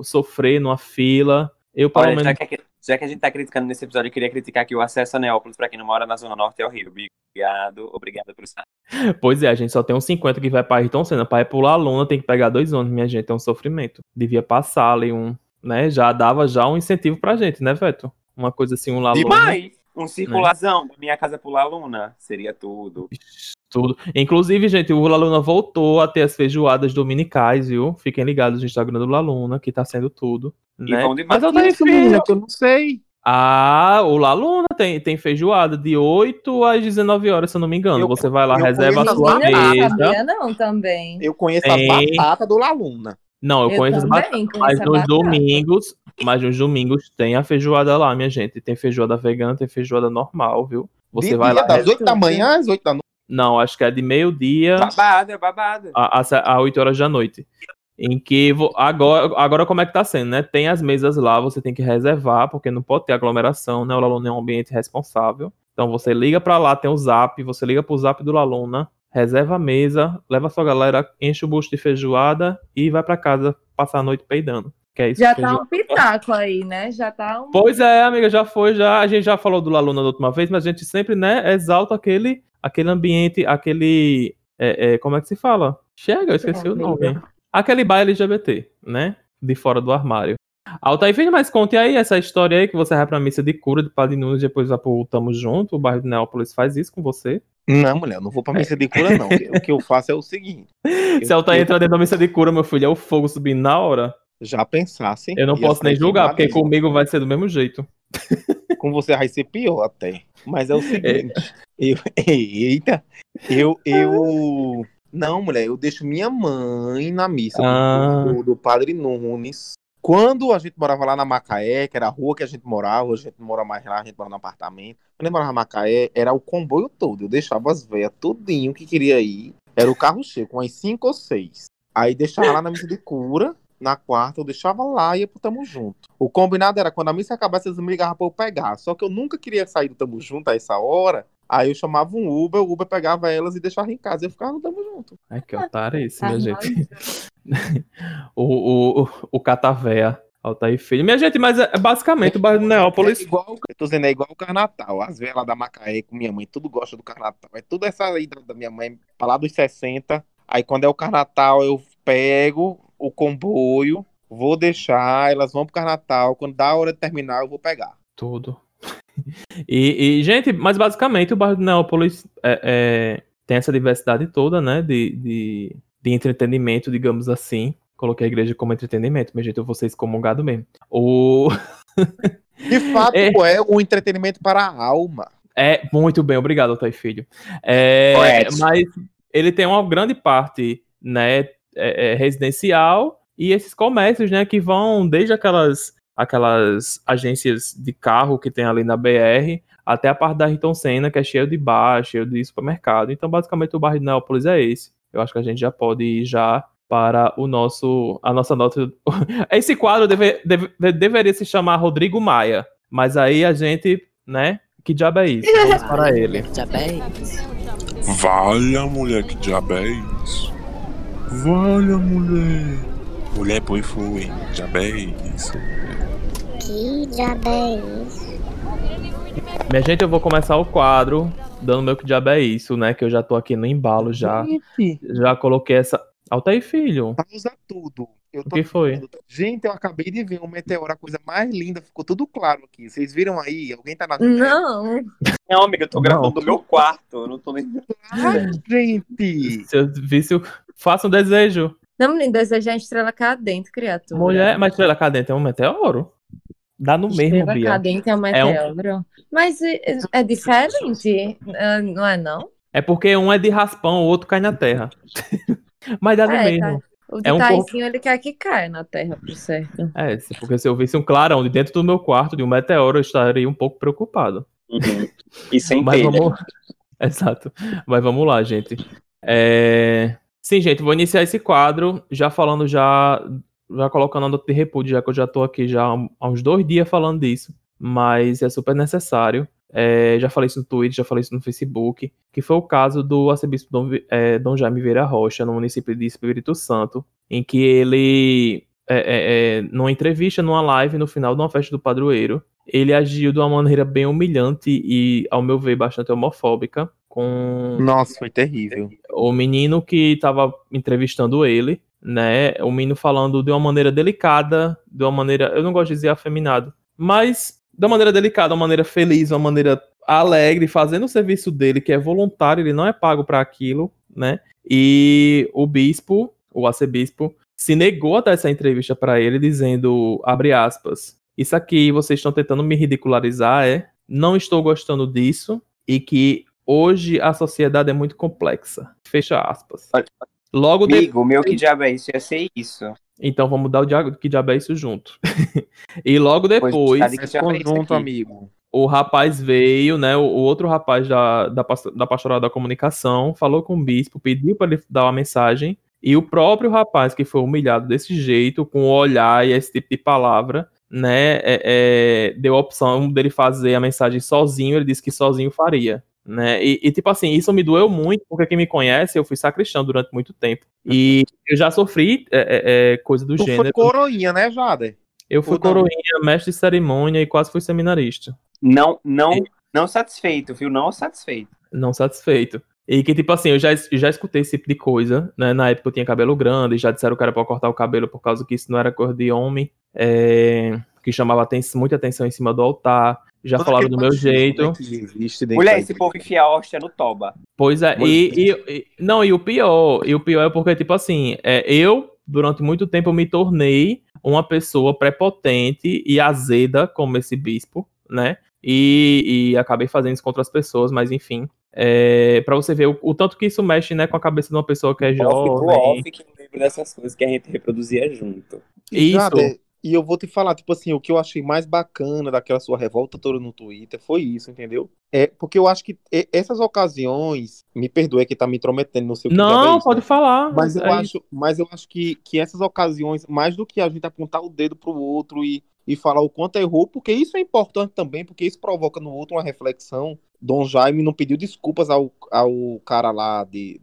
Sofrer numa fila. Eu, pelo Olha, menos. que, já que a gente tá criticando nesse episódio, eu queria criticar que o acesso a Neópolis, pra quem não mora na Zona Norte, é horrível. Obrigado, obrigado por estar. Pois é, a gente só tem uns 50 que vai pra Ayrton Senna. Pra ir pular a luna tem que pegar dois ônibus, minha gente. É um sofrimento. Devia passar ali um, né? Já dava já um incentivo pra gente, né, Veto? Uma coisa assim, um laluna. Demais! Um circulação da minha casa pular Luna seria tudo. Tudo. Inclusive, gente, o Laluna voltou a ter as feijoadas dominicais, viu? Fiquem ligados no Instagram do Laluna, que tá sendo tudo. E Né? Mas eu tenho menina, que eu não sei. Ah, o La Luna tem, tem feijoada de 8 às 19 horas, se eu não me engano. Eu- Você vai lá, reserva a sua as não mesa. sabia não também. Eu conheço Tem. as batatas do Laluna. Não, eu, Eu conheço as batatas. também conheço Mas a nos batata. domingos, mas nos domingos tem a feijoada lá, minha gente. Tem feijoada vegana, tem feijoada normal, viu? Você De vai dia, lá. das 8 da manhã às 8 da noite. Não, acho que é de meio-dia Babado, é babado. a, a, a 8 horas da noite. Em que agora, agora como é que tá sendo, né? Tem as mesas lá, você tem que reservar, porque não pode ter aglomeração, né? O Laluna é um ambiente responsável. Então você liga pra lá, tem o zap, você liga pro zap do Laluna, reserva a mesa, leva a sua galera, enche o bucho de feijoada e vai pra casa passar a noite peidando. Que é isso Já tá um pitaco aí, né? Já tá um. Pois é, amiga, já foi, já. A gente já falou do Laluna da última vez, mas a gente sempre, né, exalta aquele, aquele ambiente, aquele. é, é, como é que se fala? Chega, eu esqueci o nome. Aquele baile LGBT, né? De fora do armário. Altair Filho, mas conte aí essa história aí que você vai pra missa de cura de Padre Nunes, depois vai pro Tamo Junto, o bairro de Neópolis faz isso com você. Não, mulher, eu não vou pra missa de cura, não. o que eu faço é o seguinte: Se Altair entrar dentro da missa de cura, meu filho, é o fogo subindo na hora. já pensasse. Eu não posso nem julgar, porque comigo vai ser do mesmo jeito. Com você vai ser pior até. Mas é o seguinte. eu- eita, eu, eu. Não, mulher, eu deixo minha mãe na missa do- Ah. do, do Padre Nunes. Quando a gente morava lá na Macaé, que era a rua que a gente morava, hoje a gente não mora mais lá, a gente mora no apartamento. Quando eu morava na Macaé, era o comboio todo. Eu deixava as velhas tudinho que queria ir. Era o carro cheio, com as cinco ou seis. Aí deixava lá na missa de cura. Na quarta, eu deixava lá e ia pro Tamo Junto. O combinado era quando a missa acabasse, eles me ligavam pra eu pegar. Só que eu nunca queria sair do Tamo Junto a essa hora. Aí eu chamava um Uber, o Uber pegava elas e deixava em casa. E eu ficava no Tamo Junto. Ai, que otário é esse, Tá minha gente. o, o, o, o Catavéia. Altair Filho. Minha gente, mas é é basicamente o bairro de É Neópolis. igual, eu tô dizendo, é igual o Carnatal. As velhas lá da Macaé com minha mãe, tudo gosta do Carnatal. É tudo essa aí da da minha mãe, pra lá dos 60. Aí quando é o Carnatal, eu pego o comboio, vou deixar, elas vão pro Carnatal. Quando dá a hora de terminar, eu vou pegar. Tudo. E, e, gente, mas basicamente o bairro de Neópolis é, é, tem essa diversidade toda, né? De, de, de entretenimento, digamos assim. Coloquei a igreja como entretenimento, minha gente, eu vou ser excomungado mesmo. O... De fato, É. é um entretenimento para a alma. É, muito bem, obrigado, Altair Filho. É, mas ele tem uma grande parte, né, é, é, residencial e esses comércios, né, que vão desde aquelas, aquelas agências de carro que tem ali na BR até a parte da Ayrton Senna, que é cheio de bar, cheio de supermercado. Então, basicamente, o bairro de Neópolis é esse. Eu acho que a gente já pode ir já para o nosso, a nossa nota. Esse quadro deve- deve- deveria se chamar Rodrigo Maia, mas aí a gente, né, que diabo é isso? Vamos para ele. Já bem. Valha, mulher, que diabo é isso? Valha, mulher. Mulher, põe foi. Diabo é isso? Que diabo é isso? Minha gente, eu vou começar o quadro dando meu que diabo é isso, né? Que eu já tô aqui no embalo já. Gente, Já coloquei essa. Alta aí, filho. pausa tudo. Eu O que foi? Gente, eu acabei de ver um meteoro, a coisa mais linda, ficou tudo claro aqui. Vocês viram aí? Alguém tá na janela? Não. Não, amiga, eu tô Não. gravando do meu quarto. Eu não tô nem. Ai, gente! Se eu visse, o- faça um desejo. Não, menino, desejar a estrela cadente, criatura. Mulher, mas estrela cadente é um meteoro? Dá no mesmo, Estrela Bia. cadente é um É um- meteoro. Mas é, é diferente, não é não? É porque um é de raspão, o outro cai na terra. mas dá no É, mesmo. O É um Taizinho, ele quer que caia na terra, por certo. É, porque se eu visse um clarão de dentro do meu quarto de um meteoro, eu estaria um pouco preocupado. Uhum. E sem Mas telha. vamos. Exato. Mas vamos lá, gente. É, Sim, gente, vou iniciar esse quadro já falando, já, já colocando a nota de repúdio, já que eu já tô aqui já há uns dois dias falando disso, mas é super necessário. É, já falei isso no Twitter, já falei isso no Facebook, que foi o caso do arcebispo Dom, é, Dom Jaime Vieira Rocha, no município de Espírito Santo, em que ele, é, é, é, numa entrevista, numa live, no final de uma festa do padroeiro, ele agiu de uma maneira bem humilhante e, ao meu ver, bastante homofóbica com Nossa, foi terrível. o menino que estava entrevistando ele, né? O menino falando de uma maneira delicada, de uma maneira, eu não gosto de dizer afeminado, mas de uma maneira delicada, uma maneira feliz, uma maneira alegre, fazendo o serviço dele, que é voluntário, ele não é pago para aquilo, né? E o bispo, o arcebispo, se negou a dar essa entrevista para ele, dizendo, abre aspas, isso aqui vocês estão tentando me ridicularizar, é? Não estou gostando disso e que hoje a sociedade é muito complexa. Fecha aspas. Logo depois. Amigo, o meu que diabo é isso? Ia ser isso. Então vamos dar o diabo, que diabo é isso junto. e logo depois, isso Conjunto, amigo. o rapaz veio, né? O, o outro rapaz da, da, da pastoral da comunicação falou com o bispo, pediu para ele dar uma mensagem. E o próprio rapaz que foi humilhado desse jeito, com o olhar e esse tipo de palavra, né? é- é, deu a opção dele fazer a mensagem sozinho. Ele disse que sozinho faria. Né? E, e, tipo assim, isso me doeu muito, porque quem me conhece, eu fui sacristão durante muito tempo. E eu já sofri é, é, é, coisa do Tu foi gênero. coroinha, né, Jader? Eu fui coroinha, mestre de cerimônia e quase fui seminarista. Não, não, não satisfeito, viu? Não satisfeito. Não satisfeito. E que, tipo assim, eu já, já escutei esse tipo de coisa, né? Na época eu tinha cabelo grande, já disseram que era pra cortar o cabelo por causa que isso não era cor de homem, é, que chamava aten- muita atenção em cima do altar. Já Todo falaram do meu machismo, jeito. né, Mulher, esse povo enfia a hóstia no toba. Pois é, e, e- e- não, e o pior, e o pior é porque, tipo assim, é, eu, durante muito tempo, eu me tornei uma pessoa prepotente e azeda como esse bispo, né? E, e acabei fazendo isso com outras pessoas, mas enfim. É, para você ver o, o tanto que isso mexe né, com a cabeça de uma pessoa que é Off do jovem. off que eu lembro dessas coisas que a gente reproduzia junto. Isso. E eu vou te falar, tipo assim, o que eu achei mais bacana daquela sua revolta toda no Twitter foi isso, entendeu? É porque eu acho que essas ocasiões, me perdoe que tá me intrometendo no seu que diabo é Não, isso, pode né? falar. Mas eu é acho, mas eu acho que, que essas ocasiões, mais do que a gente apontar o dedo pro outro e, e falar o quanto errou, porque isso é importante também, porque isso provoca no outro uma reflexão. Dom Jaime não pediu desculpas ao, ao cara lá de.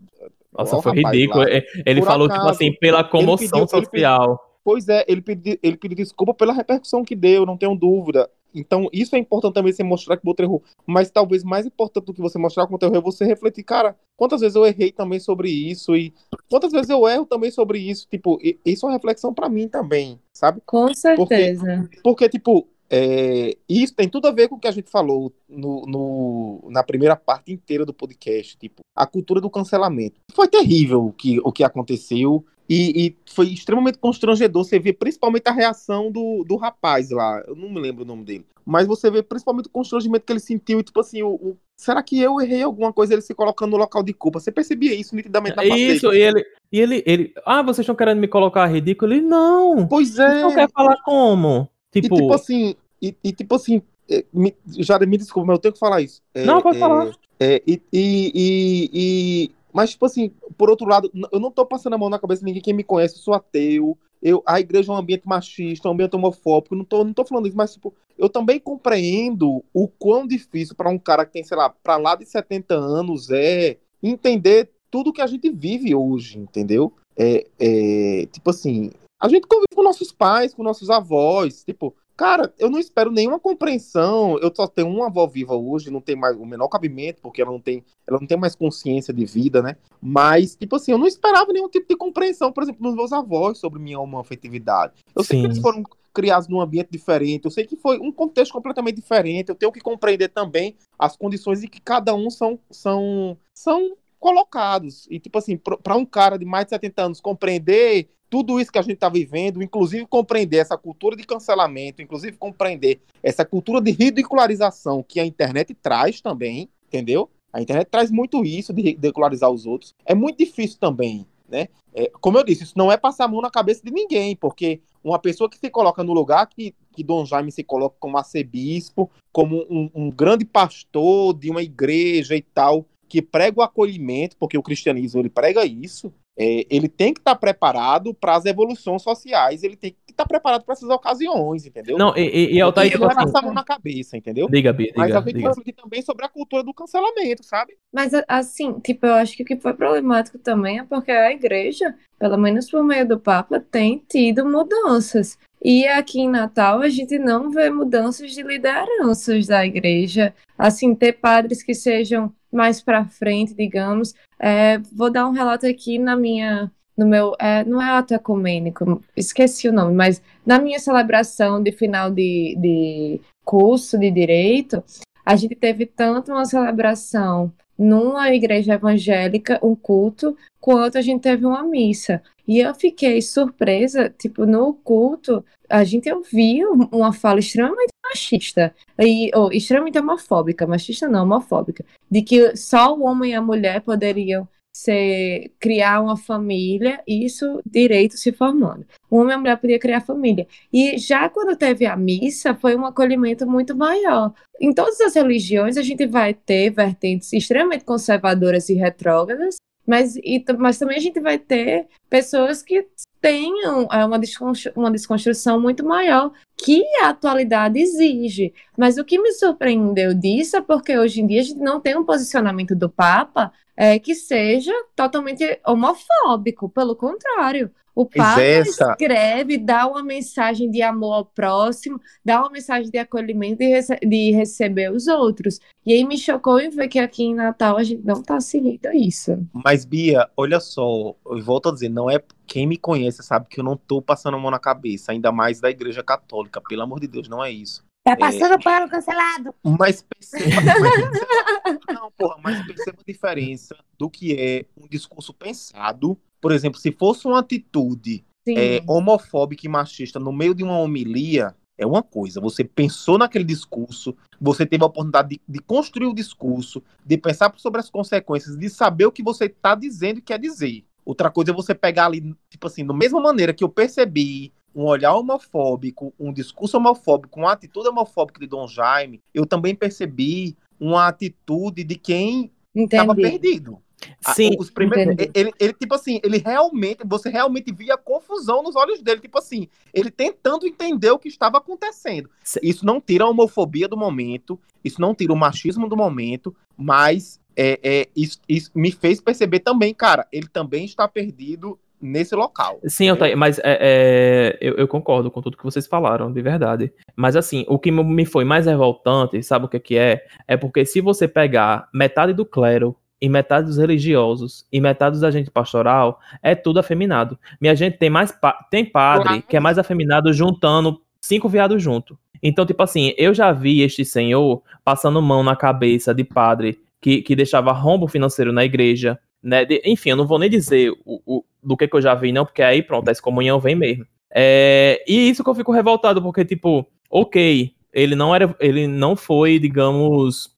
Nossa, foi ridículo. lá. É, Ele Por falou, acaso, tipo assim, pela comoção pediu- social. Pois é, ele pediu, ele pediu desculpa pela repercussão que deu, não tenho dúvida. Então, isso é importante também você mostrar que o outro errou. Mas talvez mais importante do que você mostrar que o outro errou é você refletir, cara, quantas vezes eu errei também sobre isso e quantas vezes eu erro também sobre isso. Tipo, isso é uma reflexão pra mim também, sabe? Com certeza. Porque, tipo, é, isso tem tudo a ver com o que a gente falou no, no- na primeira parte inteira do podcast. Tipo, a cultura do cancelamento. Foi terrível o que, o que aconteceu. E, e foi extremamente constrangedor você ver principalmente a reação do, do rapaz lá. Eu não me lembro o nome dele. Mas você vê principalmente o constrangimento que ele sentiu. E, tipo assim, o, o- será que eu errei alguma coisa? Ele se colocando no local de culpa. Você percebia isso nitidamente na parte Isso, e ele, e ele, ele. Ah, vocês estão querendo me colocar ridículo? Ele, não. Pois Você é. não quer falar como? Tipo, E tipo assim, e, e, tipo assim, é, me, já me desculpa, mas eu tenho que falar isso. É, Não, pode é, falar. é, e, e, e- mas, tipo assim, por outro lado, eu não tô passando a mão na cabeça de ninguém. Quem me conhece, eu sou ateu. Eu, a igreja é um ambiente machista, um ambiente homofóbico. Não tô, não tô falando isso, mas, tipo, eu também compreendo o quão difícil para um cara que tem, sei lá, pra lá de 70 anos é entender tudo que a gente vive hoje, entendeu? É, é, tipo assim, a gente convive com nossos pais, com nossos avós, tipo, cara, eu não espero nenhuma compreensão. Eu só tenho uma avó viva hoje, não tem mais o menor cabimento, porque ela não tem, ela não tem mais consciência de vida, né? Mas, tipo assim, eu não esperava nenhum tipo de compreensão, por exemplo, dos meus avós sobre minha homoafetividade. Eu sei que Sim. eles foram criados num ambiente diferente, eu sei que foi um contexto completamente diferente, eu tenho que compreender também as condições em que cada um são, são, são colocados. E, tipo assim, para um cara de mais de 70 anos compreender tudo isso que a gente está vivendo, inclusive compreender essa cultura de cancelamento, inclusive compreender essa cultura de ridicularização que a internet traz também, entendeu? A internet traz muito isso de ridicularizar os outros. É muito difícil também, né? É, como eu disse, isso não é passar a mão na cabeça de ninguém, porque uma pessoa que se coloca no lugar que, que Dom Jaime se coloca como arcebispo, como um, um grande pastor de uma igreja e tal, que prega o acolhimento, porque o cristianismo ele prega isso, é, ele tem que estar preparado para as evoluções sociais, ele tem que estar preparado para essas ocasiões, entendeu? Não, e, e, e Altair, Ele não assim, passar a mão na cabeça, entendeu? Diga, Bia, Mas diga, a gente diga. refletir também sobre a cultura do cancelamento, sabe? Mas assim, tipo, eu acho que o que foi problemático também é porque a igreja, pelo menos por meio do Papa, tem tido mudanças. E aqui em Natal a gente não vê mudanças de lideranças da igreja. Assim, ter padres que sejam mais para frente, digamos. É, vou dar um relato aqui na minha, no meu, é, não é ato ecumênico, esqueci o nome, mas na minha celebração de final de, de curso de direito, a gente teve tanto uma celebração numa igreja evangélica, um culto, outra a gente teve uma missa. E eu fiquei surpresa, tipo, no culto, a gente ouviu uma fala extremamente machista, e, ou extremamente homofóbica, machista não, homofóbica, de que só o homem e a mulher poderiam ser, criar uma família, isso direito se formando. O homem e a mulher podia criar família. E já quando teve a missa, foi um acolhimento muito maior. Em todas as religiões, a gente vai ter vertentes extremamente conservadoras e retrógradas, mas, e, mas também a gente vai ter pessoas que tenham é, uma, uma desconstrução muito maior que a atualidade exige. Mas o que me surpreendeu disso é porque hoje em dia a gente não tem um posicionamento do Papa é, que seja totalmente homofóbico, pelo contrário. O Papa essa- escreve, dá uma mensagem de amor ao próximo, dá uma mensagem de acolhimento e rece- de receber os outros. E aí me chocou em ver que aqui em Natal a gente não tá seguindo isso. Mas, Bia, olha só, eu volto a dizer, não é. Quem me conhece sabe que eu não tô passando a mão na cabeça, ainda mais da Igreja Católica, pelo amor de Deus, não é isso. Tá passando pano cancelado. Mas perceba. não, porra, mas perceba a diferença do que é um discurso pensado. Por exemplo, se fosse uma atitude é, homofóbica e machista no meio de uma homilia, é uma coisa. Você pensou naquele discurso, você teve a oportunidade de, de construir o discurso, de pensar sobre as consequências, de saber o que você está dizendo e quer dizer. Outra coisa é você pegar ali, tipo assim, da mesma maneira que eu percebi um olhar homofóbico, um discurso homofóbico, uma atitude homofóbica de Dom Jaime, eu também percebi uma atitude de quem estava perdido. Sim, os primeiros, entendi. ele, ele, tipo assim, ele realmente, você realmente via a confusão nos olhos dele, tipo assim, ele tentando entender o que estava acontecendo. Isso não tira a homofobia do momento, isso não tira o machismo do momento, mas é, é, isso, isso me fez perceber também, cara, ele também está perdido nesse local. Sim, Altair, mas é, é, eu, eu concordo com tudo que vocês falaram, de verdade. Mas assim, o que me foi mais revoltante, sabe o que, que é? É porque se você pegar metade do clero e metade dos religiosos e metade dos agentes pastoral, é tudo afeminado. Minha gente tem mais pa- tem padre que é mais afeminado juntando cinco viados junto. Então, tipo assim, eu já vi este senhor passando mão na cabeça de padre que, que deixava rombo financeiro na igreja, né? De- enfim, eu não vou nem dizer o, o- do que, que eu já vi, não, porque aí pronto, a excomunhão vem mesmo. É, e isso que eu fico revoltado, porque, tipo, ok, ele não era. Ele não foi, digamos.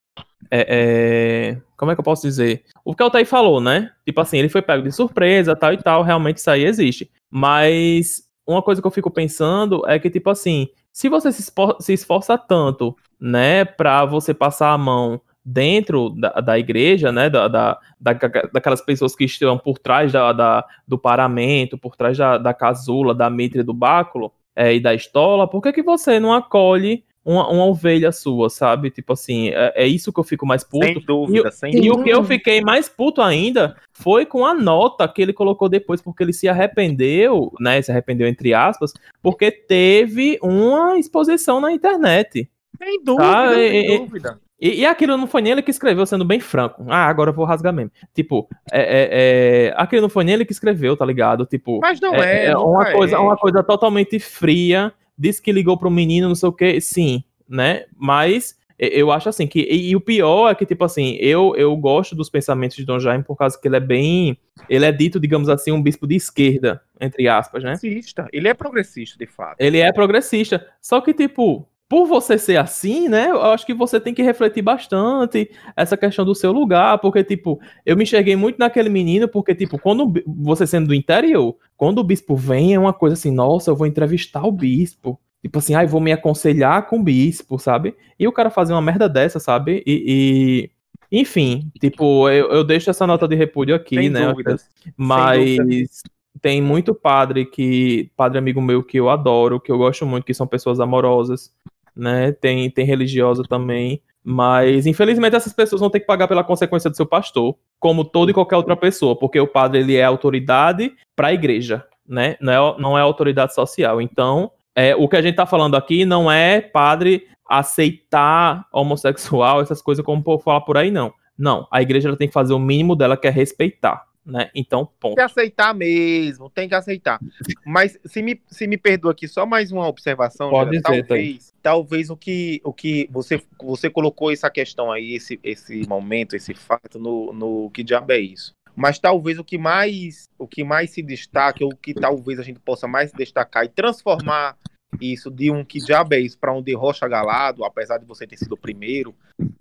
é, é, como é que eu posso dizer? O que o Altair falou, né? Tipo assim, ele foi pego de surpresa, tal e tal, realmente isso aí existe. Mas uma coisa que eu fico pensando é que, tipo assim, se você se, se esforça tanto, né, pra você passar a mão dentro da, da igreja, né, da, da, da- daquelas pessoas que estão por trás da, da- do paramento, por trás da, da casula, da mitre do báculo é, e da estola, por que, que você não acolhe uma, uma ovelha sua, sabe? Tipo assim, é, é isso que eu fico mais puto. Sem dúvida, sem Sim. E dúvida. o que eu fiquei mais puto ainda foi com a nota que ele colocou depois, porque ele se arrependeu, né? Se arrependeu entre aspas, porque teve uma exposição na internet. Sem dúvida, Tá, sem dúvida. E, e aquilo não foi nem ele que escreveu, sendo bem franco. Ah, agora eu vou rasgar mesmo. Tipo, é, é, é, aquilo não foi nem ele que escreveu, tá ligado? Tipo, Mas não é, é, é uma, coisa, uma coisa totalmente fria. Disse que ligou pro menino, não sei o que, sim, né? Mas eu acho assim que. E, e o pior é que, tipo assim, eu, eu gosto dos pensamentos de Dom Jaime por causa que ele é bem. Ele é dito, digamos assim, um bispo de esquerda, entre aspas, né? Progressista. Ele é progressista, de fato. Ele é progressista. Só que, tipo, por você ser assim, né? Eu acho que você tem que refletir bastante essa questão do seu lugar, porque, tipo, eu me enxerguei muito naquele menino, porque, tipo, quando você sendo do interior, quando o bispo vem, é uma coisa assim, nossa, eu vou entrevistar o bispo. Tipo assim, ai, vou me aconselhar com o bispo, sabe? E o cara fazer uma merda dessa, sabe? E. e- Enfim, tipo, eu, eu deixo essa nota de repúdio aqui, Sem né? dúvidas. Mas tem muito padre que. Padre amigo meu que eu adoro, que eu gosto muito, que são pessoas amorosas, né? Tem, tem religiosa também. Mas, infelizmente, essas pessoas vão ter que pagar pela consequência do seu pastor, como toda e qualquer outra pessoa, porque o padre ele é autoridade para a igreja, né? Não é, não é autoridade social. Então, é, o que a gente tá falando aqui não é padre aceitar homossexual, essas coisas como o povo fala por aí, não. Não, a igreja tem que fazer o mínimo dela, que é respeitar, né? Então, Tem ponto. que aceitar mesmo, tem que aceitar. Mas se me, se me perdoa aqui, só mais uma observação. Pode dizer, talvez, talvez o que, o que você, você colocou essa questão aí, esse, esse momento, esse fato no, no que diabo é isso. Mas talvez o que mais o que mais se destaque, ou o que talvez a gente possa mais destacar e transformar isso de um que diabo é isso para um de rocha galado, apesar de você ter sido o primeiro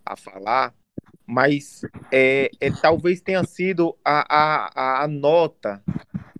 a falar, mas é, é, talvez tenha sido a, a, a nota,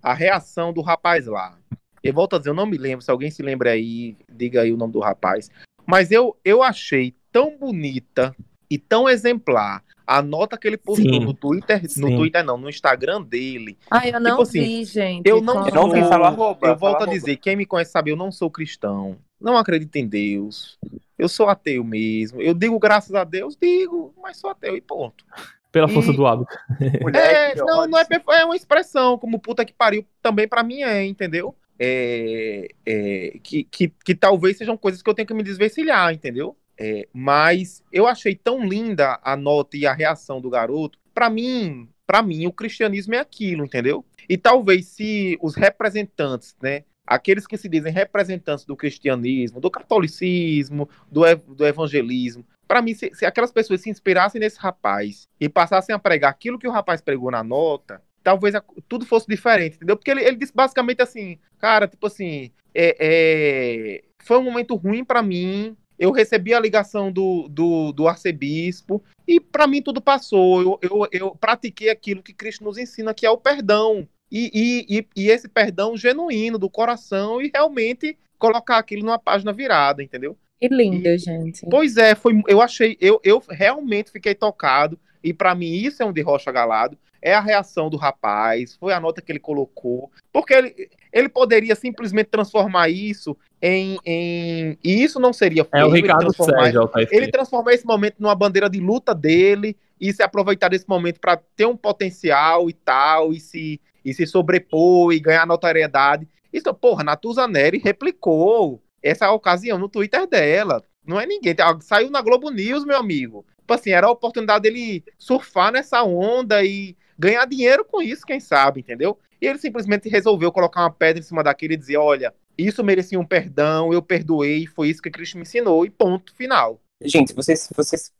a reação do rapaz lá. Eu volto a dizer, eu não me lembro, se alguém se lembra aí, diga aí o nome do rapaz. Mas eu, eu achei tão bonita e tão exemplar a nota que ele postou Sim. no Twitter, no Sim. Twitter não, no Instagram dele. Ai, eu não Tipo assim, vi, gente. Eu não, Eu não sou- Eu volto a dizer, quem me conhece sabe, eu não sou cristão. Não acredito em Deus. Eu sou ateu mesmo. Eu digo graças a Deus, digo, mas sou ateu e ponto. Pela força E- do hábito. Mulher, É, não, não é, perfe- é uma expressão, como puta que pariu, também pra mim é, entendeu? É, é, que, que, que talvez sejam coisas que eu tenho que me desvencilhar, entendeu? É, mas eu achei tão linda a nota e a reação do garoto. Pra mim, para mim, o cristianismo é aquilo, entendeu? E talvez se os representantes, né? Aqueles que se dizem representantes do cristianismo, do catolicismo, do, ev- do evangelismo, Pra mim, se, se aquelas pessoas se inspirassem nesse rapaz e passassem a pregar aquilo que o rapaz pregou na nota, talvez a- tudo fosse diferente, entendeu? Porque ele, ele disse basicamente assim, cara, tipo assim, é, é, foi um momento ruim pra mim. Eu recebi a ligação do, do, do arcebispo e pra mim tudo passou. Eu, eu, eu pratiquei aquilo que Cristo nos ensina, que é o perdão. E, e, e, e esse perdão genuíno do coração e realmente colocar aquilo numa página virada, entendeu? Que lindo, gente. Pois é, foi, eu achei, eu, eu realmente fiquei tocado, e pra mim isso é um de rocha galado, é a reação do rapaz, foi a nota que ele colocou, porque ele, ele poderia simplesmente transformar isso em, em e isso não seria É o feio, ele Ricardo transformar- Sérgio, Altair ele transformar esse momento numa bandeira de luta dele e se aproveitar desse momento para ter um potencial e tal, e se, e se sobrepor e ganhar notoriedade. Isso, porra, Natuza Neri replicou essa ocasião no Twitter dela. Não é ninguém. Saiu na Globo News, meu amigo. Tipo assim, era a oportunidade dele surfar nessa onda e ganhar dinheiro com isso, quem sabe, entendeu? E ele simplesmente resolveu colocar uma pedra em cima daquele e dizer: olha, isso merecia um perdão, eu perdoei, foi isso que Cristo me ensinou, e ponto final. Gente, vocês, vocês.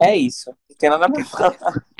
É isso. Não tem nada pra falar.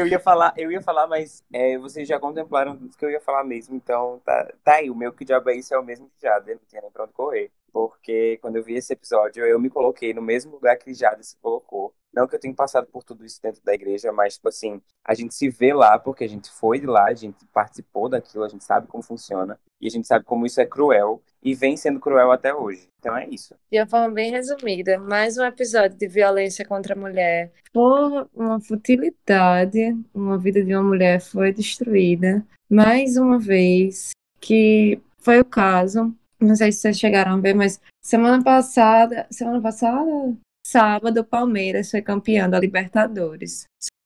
Eu ia falar, eu ia falar, mas é, vocês já contemplaram tudo que eu ia falar mesmo, então tá, tá aí. O meu que diabo é isso é o mesmo que Jada, não tinha nem pra onde correr. Porque quando eu vi esse episódio, eu me coloquei no mesmo lugar que Jada se colocou. Não que eu tenha passado por tudo isso dentro da igreja, mas, tipo assim, a gente se vê lá porque a gente foi de lá, a gente participou daquilo, a gente sabe como funciona, e a gente sabe como isso é cruel, e vem sendo cruel até hoje. Então é isso. De uma forma bem resumida, mais um episódio de violência contra a mulher. Por uma futilidade, uma vida de uma mulher foi destruída. Mais uma vez, que foi o caso. Não sei se vocês chegaram a ver, mas semana passada, semana passada, sábado, o Palmeiras foi campeão da Libertadores.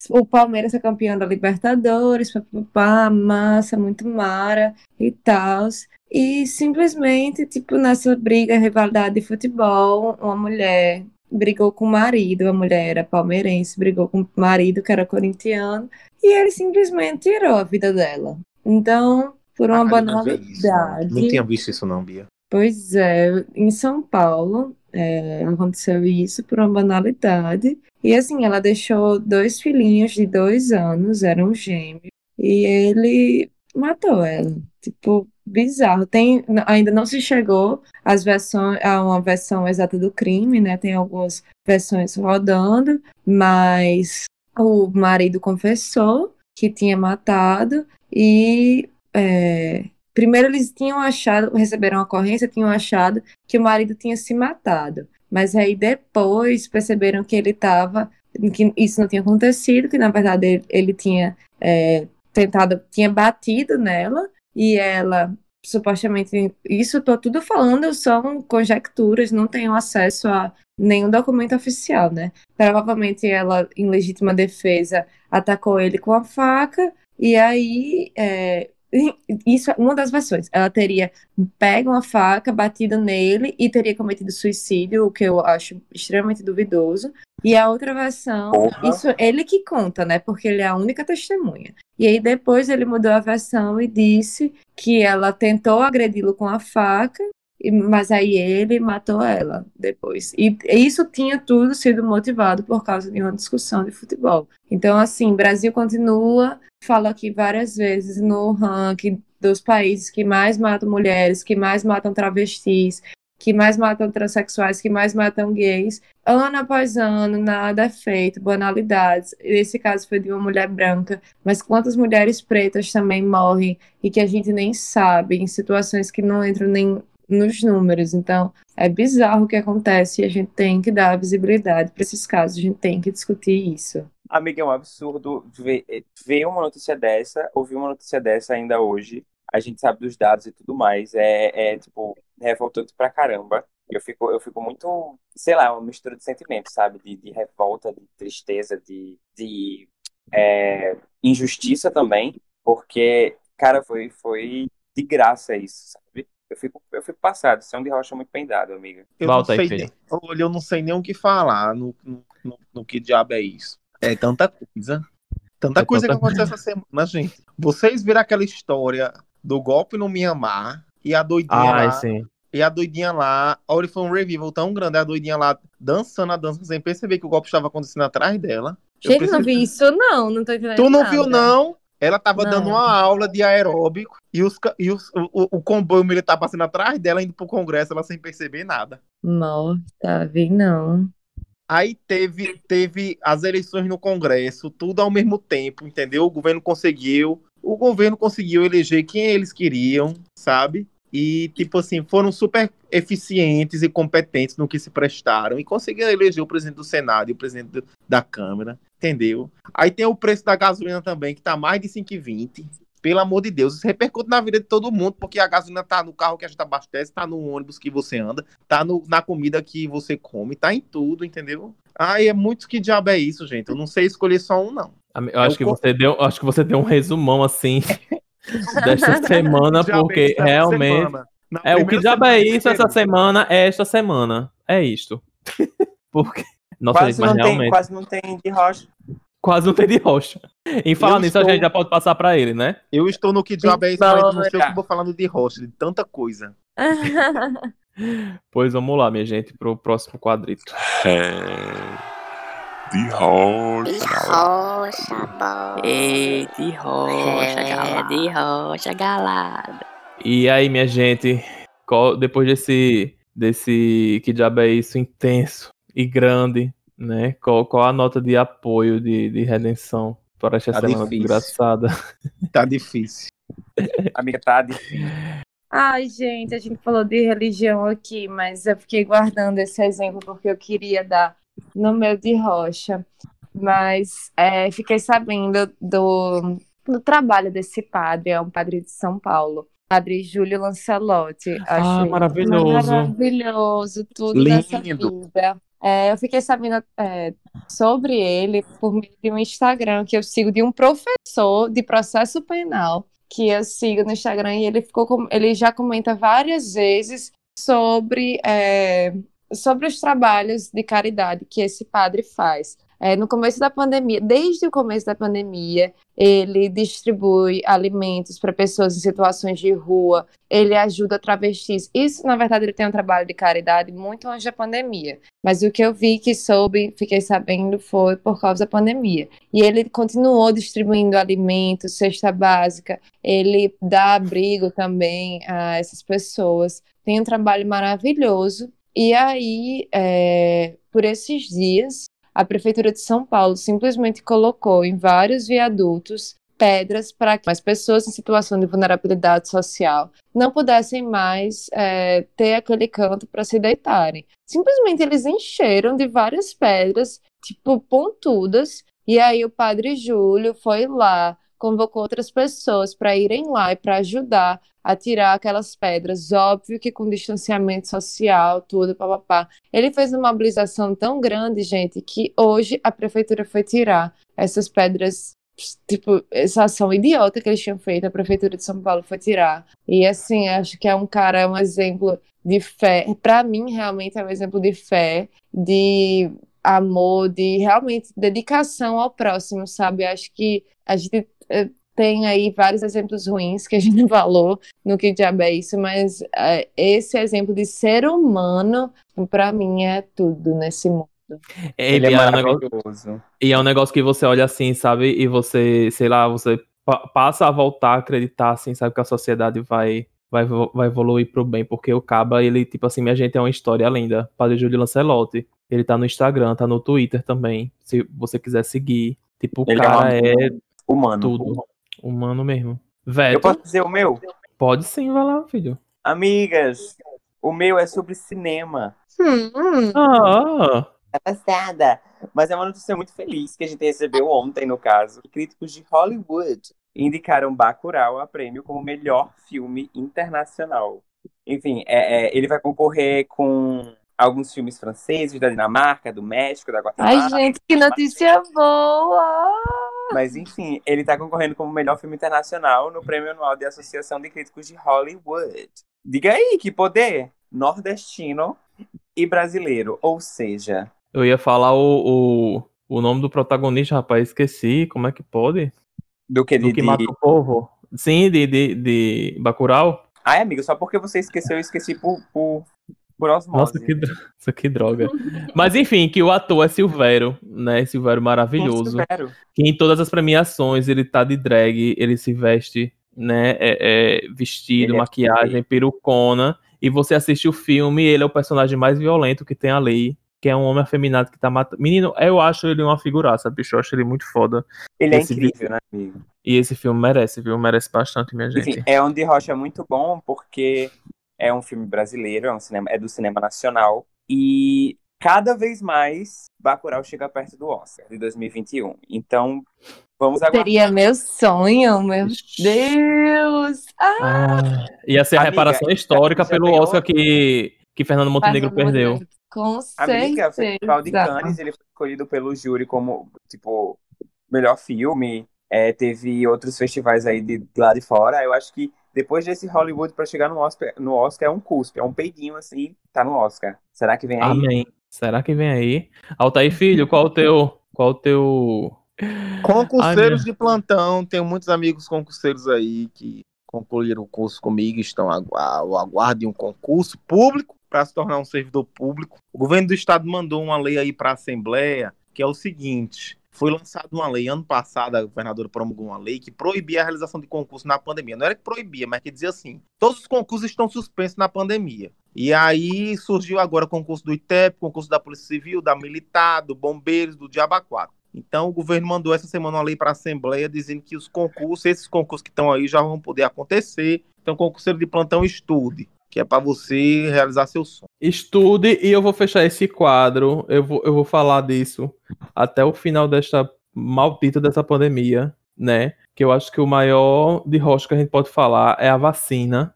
O Palmeiras foi campeão da Libertadores, papapá, massa, muito mara e tal. E simplesmente, tipo, nessa briga, rivalidade de futebol, uma mulher brigou com o marido, a mulher era palmeirense, brigou com o marido que era corintiano, e ele simplesmente tirou a vida dela. Então, por uma Ah, eu não banalidade. Não tinha visto isso, não, Bia. Pois é, em São Paulo é, aconteceu isso por uma banalidade. E assim, ela deixou dois filhinhos de dois anos, eram gêmeos, e ele matou ela. Tipo, bizarro. Tem, ainda não se chegou às versões, a uma versão exata do crime, né? Tem algumas versões rodando, mas o marido confessou que tinha matado e é, Primeiro eles tinham achado, receberam a ocorrência, tinham achado que o marido tinha se matado. Mas aí depois perceberam que ele estava, que isso não tinha acontecido, que na verdade ele, ele tinha é, tentado, tinha batido nela e ela supostamente, isso estou tudo falando, são conjecturas, não tenho acesso a nenhum documento oficial, né? Provavelmente ela, em legítima defesa, atacou ele com a faca e aí é, isso é uma das versões. Ela teria pego uma faca, batido nele e teria cometido suicídio, o que eu acho extremamente duvidoso. E a outra versão, Porra. isso ele que conta, né? Porque ele é a única testemunha. E aí depois ele mudou a versão e disse que ela tentou agredi-lo com a faca, mas aí ele matou ela depois. E isso tinha tudo sido motivado por causa de uma discussão de futebol. Então, assim, Brasil continua, falo aqui várias vezes no ranking dos países que mais matam mulheres, que mais matam travestis, que mais matam transexuais, que mais matam gays. Ano após ano, nada é feito, banalidades. Esse caso foi de uma mulher branca, mas quantas mulheres pretas também morrem e que a gente nem sabe, em situações que não entram nem nos números. Então, é bizarro o que acontece e a gente tem que dar visibilidade para esses casos, a gente tem que discutir isso. Amiga, é um absurdo ver, ver uma notícia dessa, ouvir uma notícia dessa ainda hoje. A gente sabe dos dados e tudo mais. É, é tipo, revoltante pra caramba. Eu fico, eu fico muito, sei lá, uma mistura de sentimentos, sabe? De, de revolta, de tristeza, de, de é, injustiça também. Porque, cara, foi, foi de graça isso, sabe? Eu fico, eu fico passado. São de rocha muito bem dado, amiga. Eu Volta não aí, sei nem, olha, eu não sei nem o que falar no, no, no- no que diabo é isso. É tanta coisa. Tanta É coisa tanta- que aconteceu essa semana, gente. Vocês viram aquela história do golpe no Mianmar e a doidinha Ai, lá. sim. E a doidinha lá, olha, foi um revival tão grande, a doidinha lá dançando a dança sem perceber que o golpe estava acontecendo atrás dela. Eu Gente, não vi isso não, não tô entendendo Tu não nada. viu, não? Ela tava Não. dando uma aula de aeróbico e, os, e os- o, o- comboio militar passando atrás dela, indo pro congresso, ela sem perceber nada. Morta, vi não. Aí teve, teve as eleições no Congresso, tudo ao mesmo tempo, entendeu? O governo conseguiu, o governo conseguiu eleger quem eles queriam, sabe? E, tipo assim, foram super eficientes e competentes no que se prestaram e conseguiram eleger o presidente do Senado e o presidente do- da Câmara, entendeu? Aí tem o preço da gasolina também, que tá mais de 5,20. Pelo amor de Deus, isso repercute na vida de todo mundo, porque a gasolina tá no carro que a gente abastece, tá no ônibus que você anda, tá no- na comida que você come, tá em tudo, entendeu? Ai, é muito que diabo é isso, gente. Eu não sei escolher só um, não. Eu acho o que você deu, acho que você deu um resumão assim desta semana, é porque essa realmente semana. Na é o que diabo é isso essa semana, é esta semana, é isto. Porque nossa, quase, gente, mas não tem, realmente quase não tem de rocha. quase não tem de rocha. Em falar nisso, a estou- gente já pode passar pra ele, né? Eu estou no que diabo é isso, mas eu não sei o que eu vou falando de rocha, de tanta coisa. Pois vamos lá, minha gente, pro próximo quadrito. É. De rocha, De rocha, boy. Ei, de rocha, É, galera. de rocha, galada. E aí, minha gente, qual- depois desse, desse que diabo é isso intenso e grande, né? Qual, qual a nota de apoio de, de redenção para esta Tá semana difícil. desgraçada? Tá difícil. Amiga, tá difícil. Ai, gente, a gente falou de religião aqui, mas eu fiquei guardando esse exemplo porque eu queria dar no meu de rocha. Mas é, fiquei sabendo do, do trabalho desse padre, é um padre de São Paulo. Padre Júlio Lancelotti. Ah, maravilhoso. Maravilhoso, tudo nessa Lindo. vida. É, eu fiquei sabendo é, sobre ele por meio de um Instagram que eu sigo de um professor de processo penal que eu sigo no Instagram e ele ficou com- ele já comenta várias vezes sobre é, sobre os trabalhos de caridade que esse padre faz. É, no começo da pandemia, desde o começo da pandemia, ele distribui alimentos para pessoas em situações de rua, ele ajuda travestis. Isso, na verdade, ele tem um trabalho de caridade muito antes da pandemia. Mas o que eu vi que soube, fiquei sabendo, foi por causa da pandemia. E ele continuou distribuindo alimentos, cesta básica, ele dá abrigo também a essas pessoas. Tem um trabalho maravilhoso. E aí, é, por esses dias, a Prefeitura de São Paulo simplesmente colocou em vários viadutos pedras para que as pessoas em situação de vulnerabilidade social não pudessem mais é, ter aquele canto para se deitarem. Simplesmente eles encheram de várias pedras, tipo pontudas, e aí o Padre Júlio foi lá, convocou outras pessoas para irem lá e para ajudar a tirar aquelas pedras. Óbvio que com distanciamento social, tudo, papapá. Ele fez uma mobilização tão grande, gente, que hoje a prefeitura foi tirar essas pedras tipo, essa ação idiota que eles tinham feito, a Prefeitura de São Paulo foi tirar. E assim, acho que é um cara, é um exemplo de fé. Para mim, realmente é um exemplo de fé, de amor, de realmente dedicação ao próximo, sabe? Acho que a gente tem aí vários exemplos ruins que a gente falou no que diabo é isso, mas é, esse exemplo de ser humano, para mim, é tudo nesse mundo. Ele, Ele é é um negócio, maravilhoso. e é um negócio que você olha assim, sabe? E você, sei lá, você pa- passa a voltar a acreditar, assim, sabe? Que a sociedade vai, vai, vai evoluir pro bem. Porque o Caba, ele, tipo assim, minha gente, é uma história linda. Padre Júlio Lancelotti. Ele tá no Instagram, tá no Twitter também. Se você quiser seguir. Tipo, o Ele cara é, é, humano. tudo. humano mesmo. Veto, Eu posso dizer o meu? pode sim, vai lá, filho. Amigas, o meu é sobre cinema. Hum, Ah, Tá passada. Mas é uma notícia muito feliz que a gente recebeu ontem, no caso. Críticos de Hollywood indicaram Bacurau a prêmio como melhor filme internacional. Enfim, é- é, ele vai concorrer com alguns filmes franceses, da Dinamarca, do México, da Guatemala. Ai, gente, que notícia boa! Mas enfim, ele tá concorrendo como melhor filme internacional no prêmio anual da Associação de Críticos de Hollywood. Diga aí, que poder! Nordestino e brasileiro. Ou seja, eu ia falar o, o, o nome do protagonista, rapaz, esqueci. Como é que pode? do que Do de. que de- mata o povo. Sim, de, de, de Bacurau. Ai, amigo, só porque você esqueceu, eu esqueci por, por, por osmose. Nossa, que, Nossa, que droga. Mas enfim, que o ator é Silvério, né? Silvério maravilhoso. Considero. Que em todas as premiações ele tá de drag, ele se veste, né? é- é vestido, Ele é maquiagem, perucona. E você assiste o filme, ele é o personagem mais violento que tem ali. Que é um homem afeminado que tá matando. Menino, eu acho ele uma figuraça, bicho. Eu acho ele muito foda. Ele é Esse incrível, né, amigo? E esse filme merece, viu? Merece bastante, minha gente. Enfim, é um de Rocha muito bom, porque é um filme brasileiro, é, um cinema, é do cinema nacional. E cada vez mais Bacurau chega perto do Oscar de 2021. Então, vamos aguardar. Seria meu sonho, meu Deus! Ah, Ah, ia ser a Amiga, reparação histórica pelo? Oscar que, que Fernando Montenegro Fernando perdeu. Montenegro, Com Amiga, o Festival de. Cannes, ele foi escolhido pelo júri como, tipo, melhor filme. É, teve outros festivais aí de, de lá de fora. Eu acho que depois desse Hollywood, pra chegar no Oscar, no Oscar é um cuspe, é um peidinho assim, tá no Oscar. Será que vem aí? Amém. Será que vem aí? Altair Filho, qual o teu. Qual o teu. Concurseiros Ai, de plantão, tenho muitos amigos concurseiros aí que concluíram o curso comigo, estão agu- ao aguardo de um concurso público para se tornar um servidor público. O governo do estado mandou uma lei aí para a Assembleia, que é o seguinte: foi lançada uma lei ano passado, a governadora promulgou uma lei que proibia a realização de concurso na pandemia. Não era que proibia, mas que dizia assim: todos os concursos estão suspensos na pandemia. E aí surgiu agora o concurso do ITEP, concurso da Polícia Civil, da Militar, do Bombeiros, do Diaba 4. Então o governo mandou essa semana uma lei para a Assembleia dizendo que os concursos, esses concursos que estão aí já vão poder acontecer. Então, concurseiro de plantão estude, que é para você realizar seu sonho. Estude e eu vou fechar esse quadro. Eu vou, eu vou falar disso até o final desta maldita dessa pandemia, né? Que eu acho que o maior de rocha que a gente pode falar é a vacina.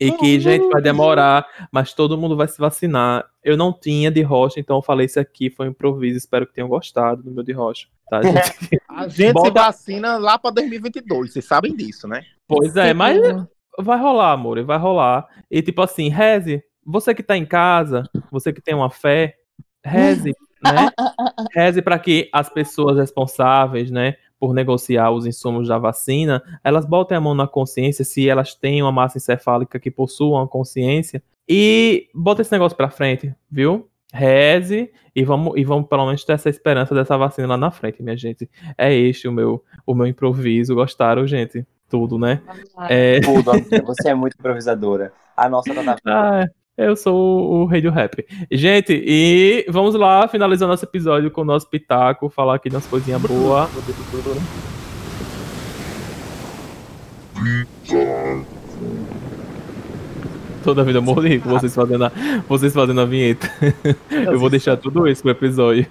E que, gente, vai demorar, mas todo mundo vai se vacinar. Eu não tinha de rocha, então eu falei isso aqui, foi um improviso. Espero que tenham gostado do meu de rocha. Tá, gente? A gente se Bota- vacina lá para 2022, vocês sabem disso, né? pois é, mas vai rolar, amor, vai rolar. E tipo assim, reze. Você que tá em casa, você que tem uma fé, reze, né? Reze para que as pessoas responsáveis, né, por negociar os insumos da vacina, elas botem a mão na consciência se elas têm uma massa encefálica que possua uma consciência e bota esse negócio pra frente, viu? Reze e vamos, e vamos pelo menos ter essa esperança dessa vacina lá na frente, minha gente. É este o meu, o meu improviso. Gostaram, gente? Tudo, né? É, Tudo, você é muito improvisadora. A nossa tá na ah, eu sou o, rei do rap. Gente, e vamos lá, finalizar nosso episódio com o nosso pitaco, falar aqui das coisinhas boas. Toda vida eu morri com vocês fazendo a, vocês fazendo a vinheta. eu vou deixar tudo isso pro episódio.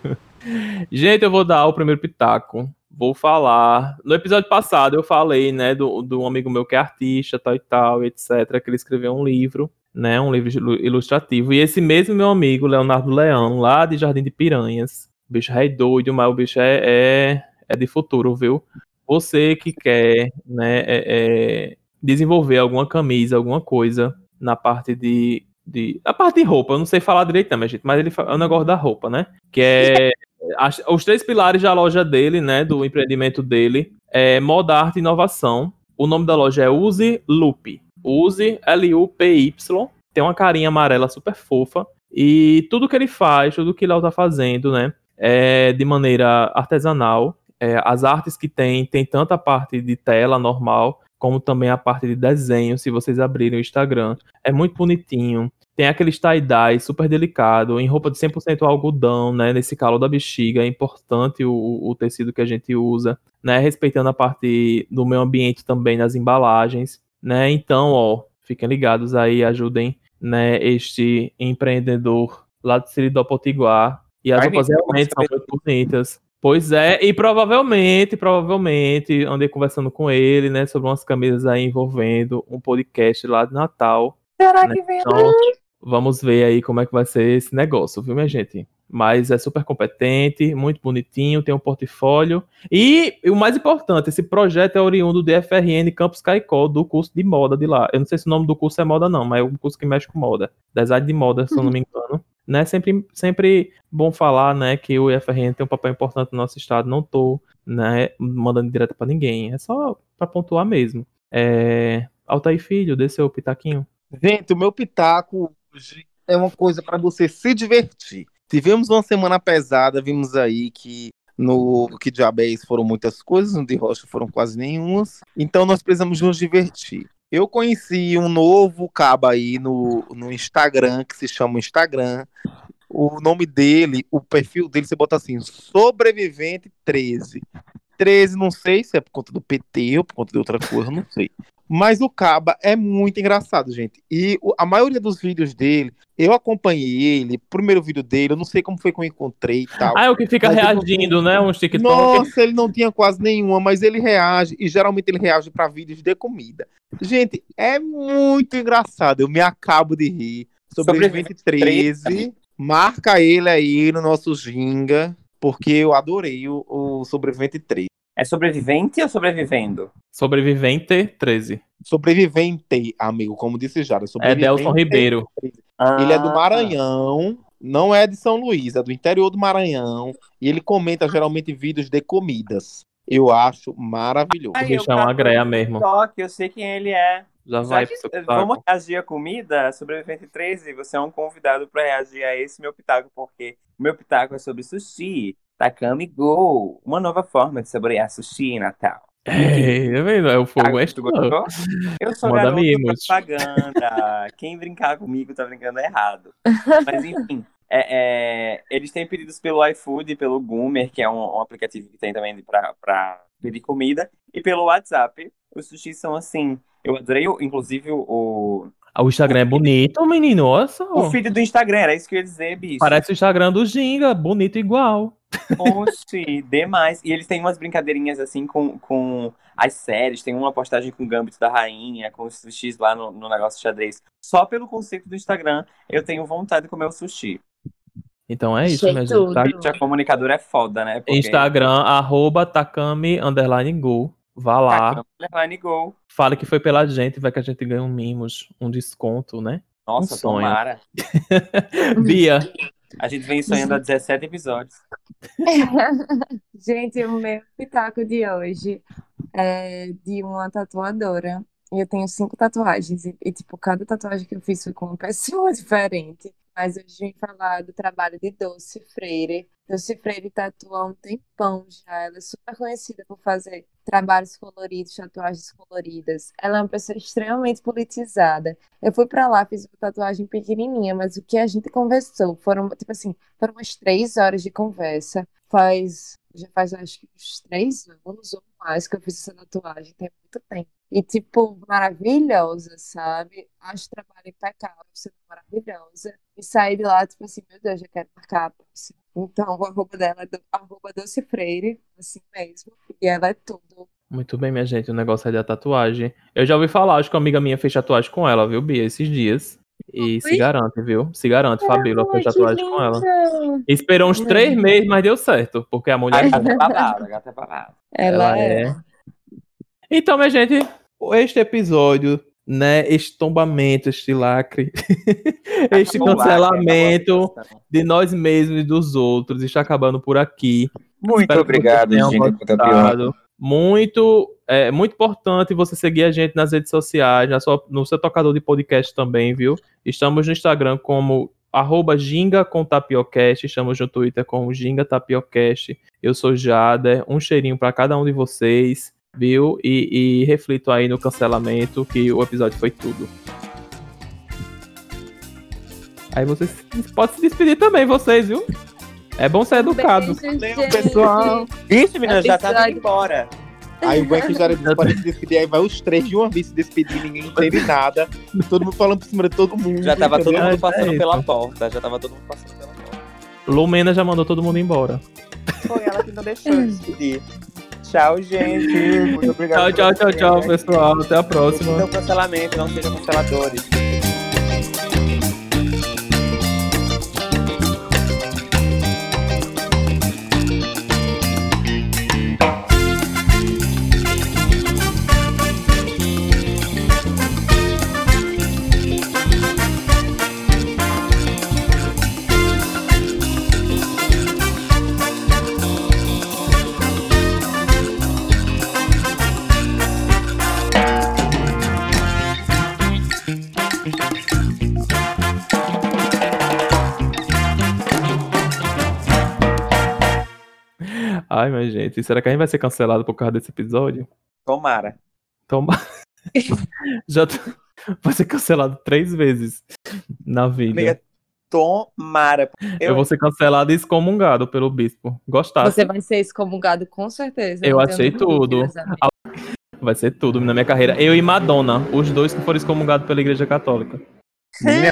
Gente, eu vou dar o primeiro pitaco. Vou falar. No episódio passado eu falei, né, do, do amigo meu que é artista, tal e tal, etc., que ele escreveu um livro, né, um livro ilu- ilustrativo. E esse mesmo meu amigo, Leonardo Leão, lá de Jardim de Piranhas, o bicho é doido, mas o bicho é, é, é de futuro, viu? Você que quer né, é, é, desenvolver alguma camisa, alguma coisa na parte de, de. A parte de roupa, eu não sei falar direito, não, gente, mas ele é o negócio da roupa, né? Que é. As- os três pilares da loja dele, né? Do empreendimento dele, é moda, arte e inovação. O nome da loja é Use Loop. Use, L-U-P-Y. Tem uma carinha amarela super fofa. E tudo que ele faz, tudo que Léo tá fazendo, né? É de maneira artesanal. É, as artes que tem, tem tanto a parte de tela normal, como também a parte de desenho, se vocês abrirem o Instagram. É muito bonitinho. Tem aquele tie-dye super delicado, em roupa de 100% algodão, né? Nesse calor da bexiga, é importante o, o tecido que a gente usa, né? Respeitando a parte do meio ambiente também nas embalagens, né? Então, ó, fiquem ligados aí, ajudem, né? Este empreendedor lá de Siridó Potiguar. E as Ai, roupas realmente são muito bonitas. Pois é, e provavelmente, provavelmente, andei conversando com ele, né, sobre umas camisas aí envolvendo um podcast lá de Natal. Será né? que vem? Então, vamos ver aí como é que vai ser esse negócio, viu, minha gente? Mas é super competente, muito bonitinho, tem um portfólio. E, o mais importante, esse projeto é oriundo do FRN Campus Caicó, do curso de moda de lá. Eu não sei se o nome do curso é moda, não, mas é um curso que mexe com moda. Design de moda, se eu não me engano. Né? Sempre, sempre bom falar, né, que o IFRN tem um papel importante no nosso estado. Não tô, né, mandando direto pra ninguém. É só pra pontuar mesmo. É... Altair Filho, dê seu pitaquinho. Gente, o meu pitaco hoje é uma coisa para você se divertir. Tivemos uma semana pesada, vimos aí que no que diabéis foram muitas coisas, no de rocha foram quase nenhumas. Então nós precisamos nos divertir. Eu conheci um novo cabo aí no, no Instagram, que se chama Instagram. O nome dele, o perfil dele, você bota assim, Sobrevivente 13. 13, não sei se é por conta do PT ou por conta de outra coisa, não sei. Mas o Caba é muito engraçado, gente. E a maioria dos vídeos dele, eu acompanhei ele, o primeiro vídeo dele, eu não sei como foi que eu encontrei e tal. Ah, é o que fica eu não reagindo, né? Uns TikTok. Nossa, ele não tinha quase nenhuma, mas ele reage, e geralmente ele reage para vídeos de comida. Gente, é muito engraçado, eu me acabo de rir. Sobrevivente 13, marca ele aí no nosso Ginga, porque eu adorei o, o Sobrevivente 13. É sobrevivente ou sobrevivendo? Sobrevivente 13. Sobrevivente, amigo, como disse Jara. É Sobrevivente Delson Ribeiro. Ele é do Ah, Maranhão, não é de São Luís, é do interior do Maranhão. E ele comenta geralmente vídeos de comidas. Eu acho maravilhoso. Ai, O bicho eu é uma greia mesmo. TikTok, eu sei quem ele é. Já vai pro seu vamos reagir à comida? Sobrevivente 13, você é um convidado para reagir a esse meu pitaco, porque o meu pitaco é sobre sushi. Takami Go, uma nova forma de saborear sushi em Natal. Ei, tá vendo? É o fogo é tu gostou? Eu sou Manda garoto mimos. propaganda. Quem brincar comigo tá brincando errado. Mas enfim, é, é, eles têm pedidos pelo iFood, pelo Goomer, que é um, um aplicativo que tem também pra, pra pedir comida, e pelo WhatsApp. Os sushis são assim. Eu adorei, o- inclusive, o, Ah, O Instagram é bonito, menino. Só. o feed do Instagram. Era isso que eu ia dizer, bicho. Parece o Instagram do Ginga, bonito igual. Oxi, demais. E eles têm umas brincadeirinhas assim com, com as séries. Tem uma postagem com o Gambito da Rainha, com os sushis lá no, no negócio de xadrez. Só pelo conceito do Instagram, eu tenho vontade de comer o sushi. Então é isso, Achei minha gente. Tá? Gente, a comunicadora é foda, né? Porque Instagram, arroba Takami underline go. Vá lá, Underline Go. fale que foi pela gente, vai que a gente ganha um mimos, um desconto, né? Nossa, Um sonho. tomara. Bia, A gente vem sonhando há 17 episódios. Gente, o meu pitaco de hoje é de uma tatuadora. E eu tenho cinco tatuagens. E, e, tipo, cada tatuagem que eu fiz foi com uma pessoa diferente. Mas hoje eu vim falar do trabalho de Doce Freire. Doce Freire tatua há um tempão já. Ela é super conhecida por fazer trabalhos coloridos, tatuagens coloridas. Ela é uma pessoa extremamente politizada. Eu fui pra lá, fiz uma tatuagem pequenininha, mas o que a gente conversou foram, tipo assim, foram umas três horas de conversa. Faz, já faz acho que uns três anos ou mais que eu fiz essa tatuagem, tem muito tempo. E, tipo, maravilhosa, sabe? Acho o trabalho impecável, é maravilhosa. E saí de lá, tipo assim, meu Deus, já quero marcar a próxima. Então, o arroba dela é do, arroba Doce Freire, assim mesmo. E ela é tudo. muito bem, minha gente, o negócio é da tatuagem. Eu já ouvi falar, acho que uma amiga minha fez tatuagem com ela, viu, Bia, esses dias. E Oi? se garante, viu? Se garante, Fabíola, fez tatuagem com ela. Esperou uns três meses, mas deu certo. Porque a A mulher gata é babada, a gata é babada. Ela, é. Então, minha gente, este episódio, né? Este tombamento, este lacre, este Acabou lá, cancelamento a de nós mesmos e dos outros está acabando por aqui. Muito Espero obrigado, Ginga Contapioca. gostado. Muito, é muito importante você seguir a gente nas redes sociais, na sua- no seu tocador de podcast também, viu? Estamos no Instagram como arroba Ginga com Tapiocast, estamos no Twitter como Ginga Tapiocast. Eu sou Jader, um cheirinho para cada um de vocês, viu? E, e reflito aí no cancelamento que o episódio foi tudo. Aí vocês podem se despedir também, vocês, viu? É bom ser educado. Beijo, pessoal. Vixe, menina, já tá indo embora. Aí o Beck já para se despedir, aí vai os três de uma vez se despedir, ninguém entende nada. Todo mundo falando por cima de todo mundo. Já tava todo entendeu? mundo É passando isso. pela porta. Já tava todo mundo passando pela porta. Lumena já mandou todo mundo embora. Foi ela que não deixou eu despedir. Tchau, gente. Muito obrigado. Tchau, tchau, tchau, tchau, pessoal. Até a próxima. Não cancelamento, não sejam canceladores. Ai, mas gente, será que a gente vai ser cancelado por causa desse episódio? Tomara. Toma. Já tô- vai ser cancelado três vezes na vida. Amiga, tomara. Eu vou ser cancelado e excomungado pelo bispo. Gostasse? Você vai ser excomungado com certeza. Eu achei tudo. amigo. Vai ser tudo na minha carreira. Eu e Madonna, os dois que foram excomungados pela Igreja Católica. Menina,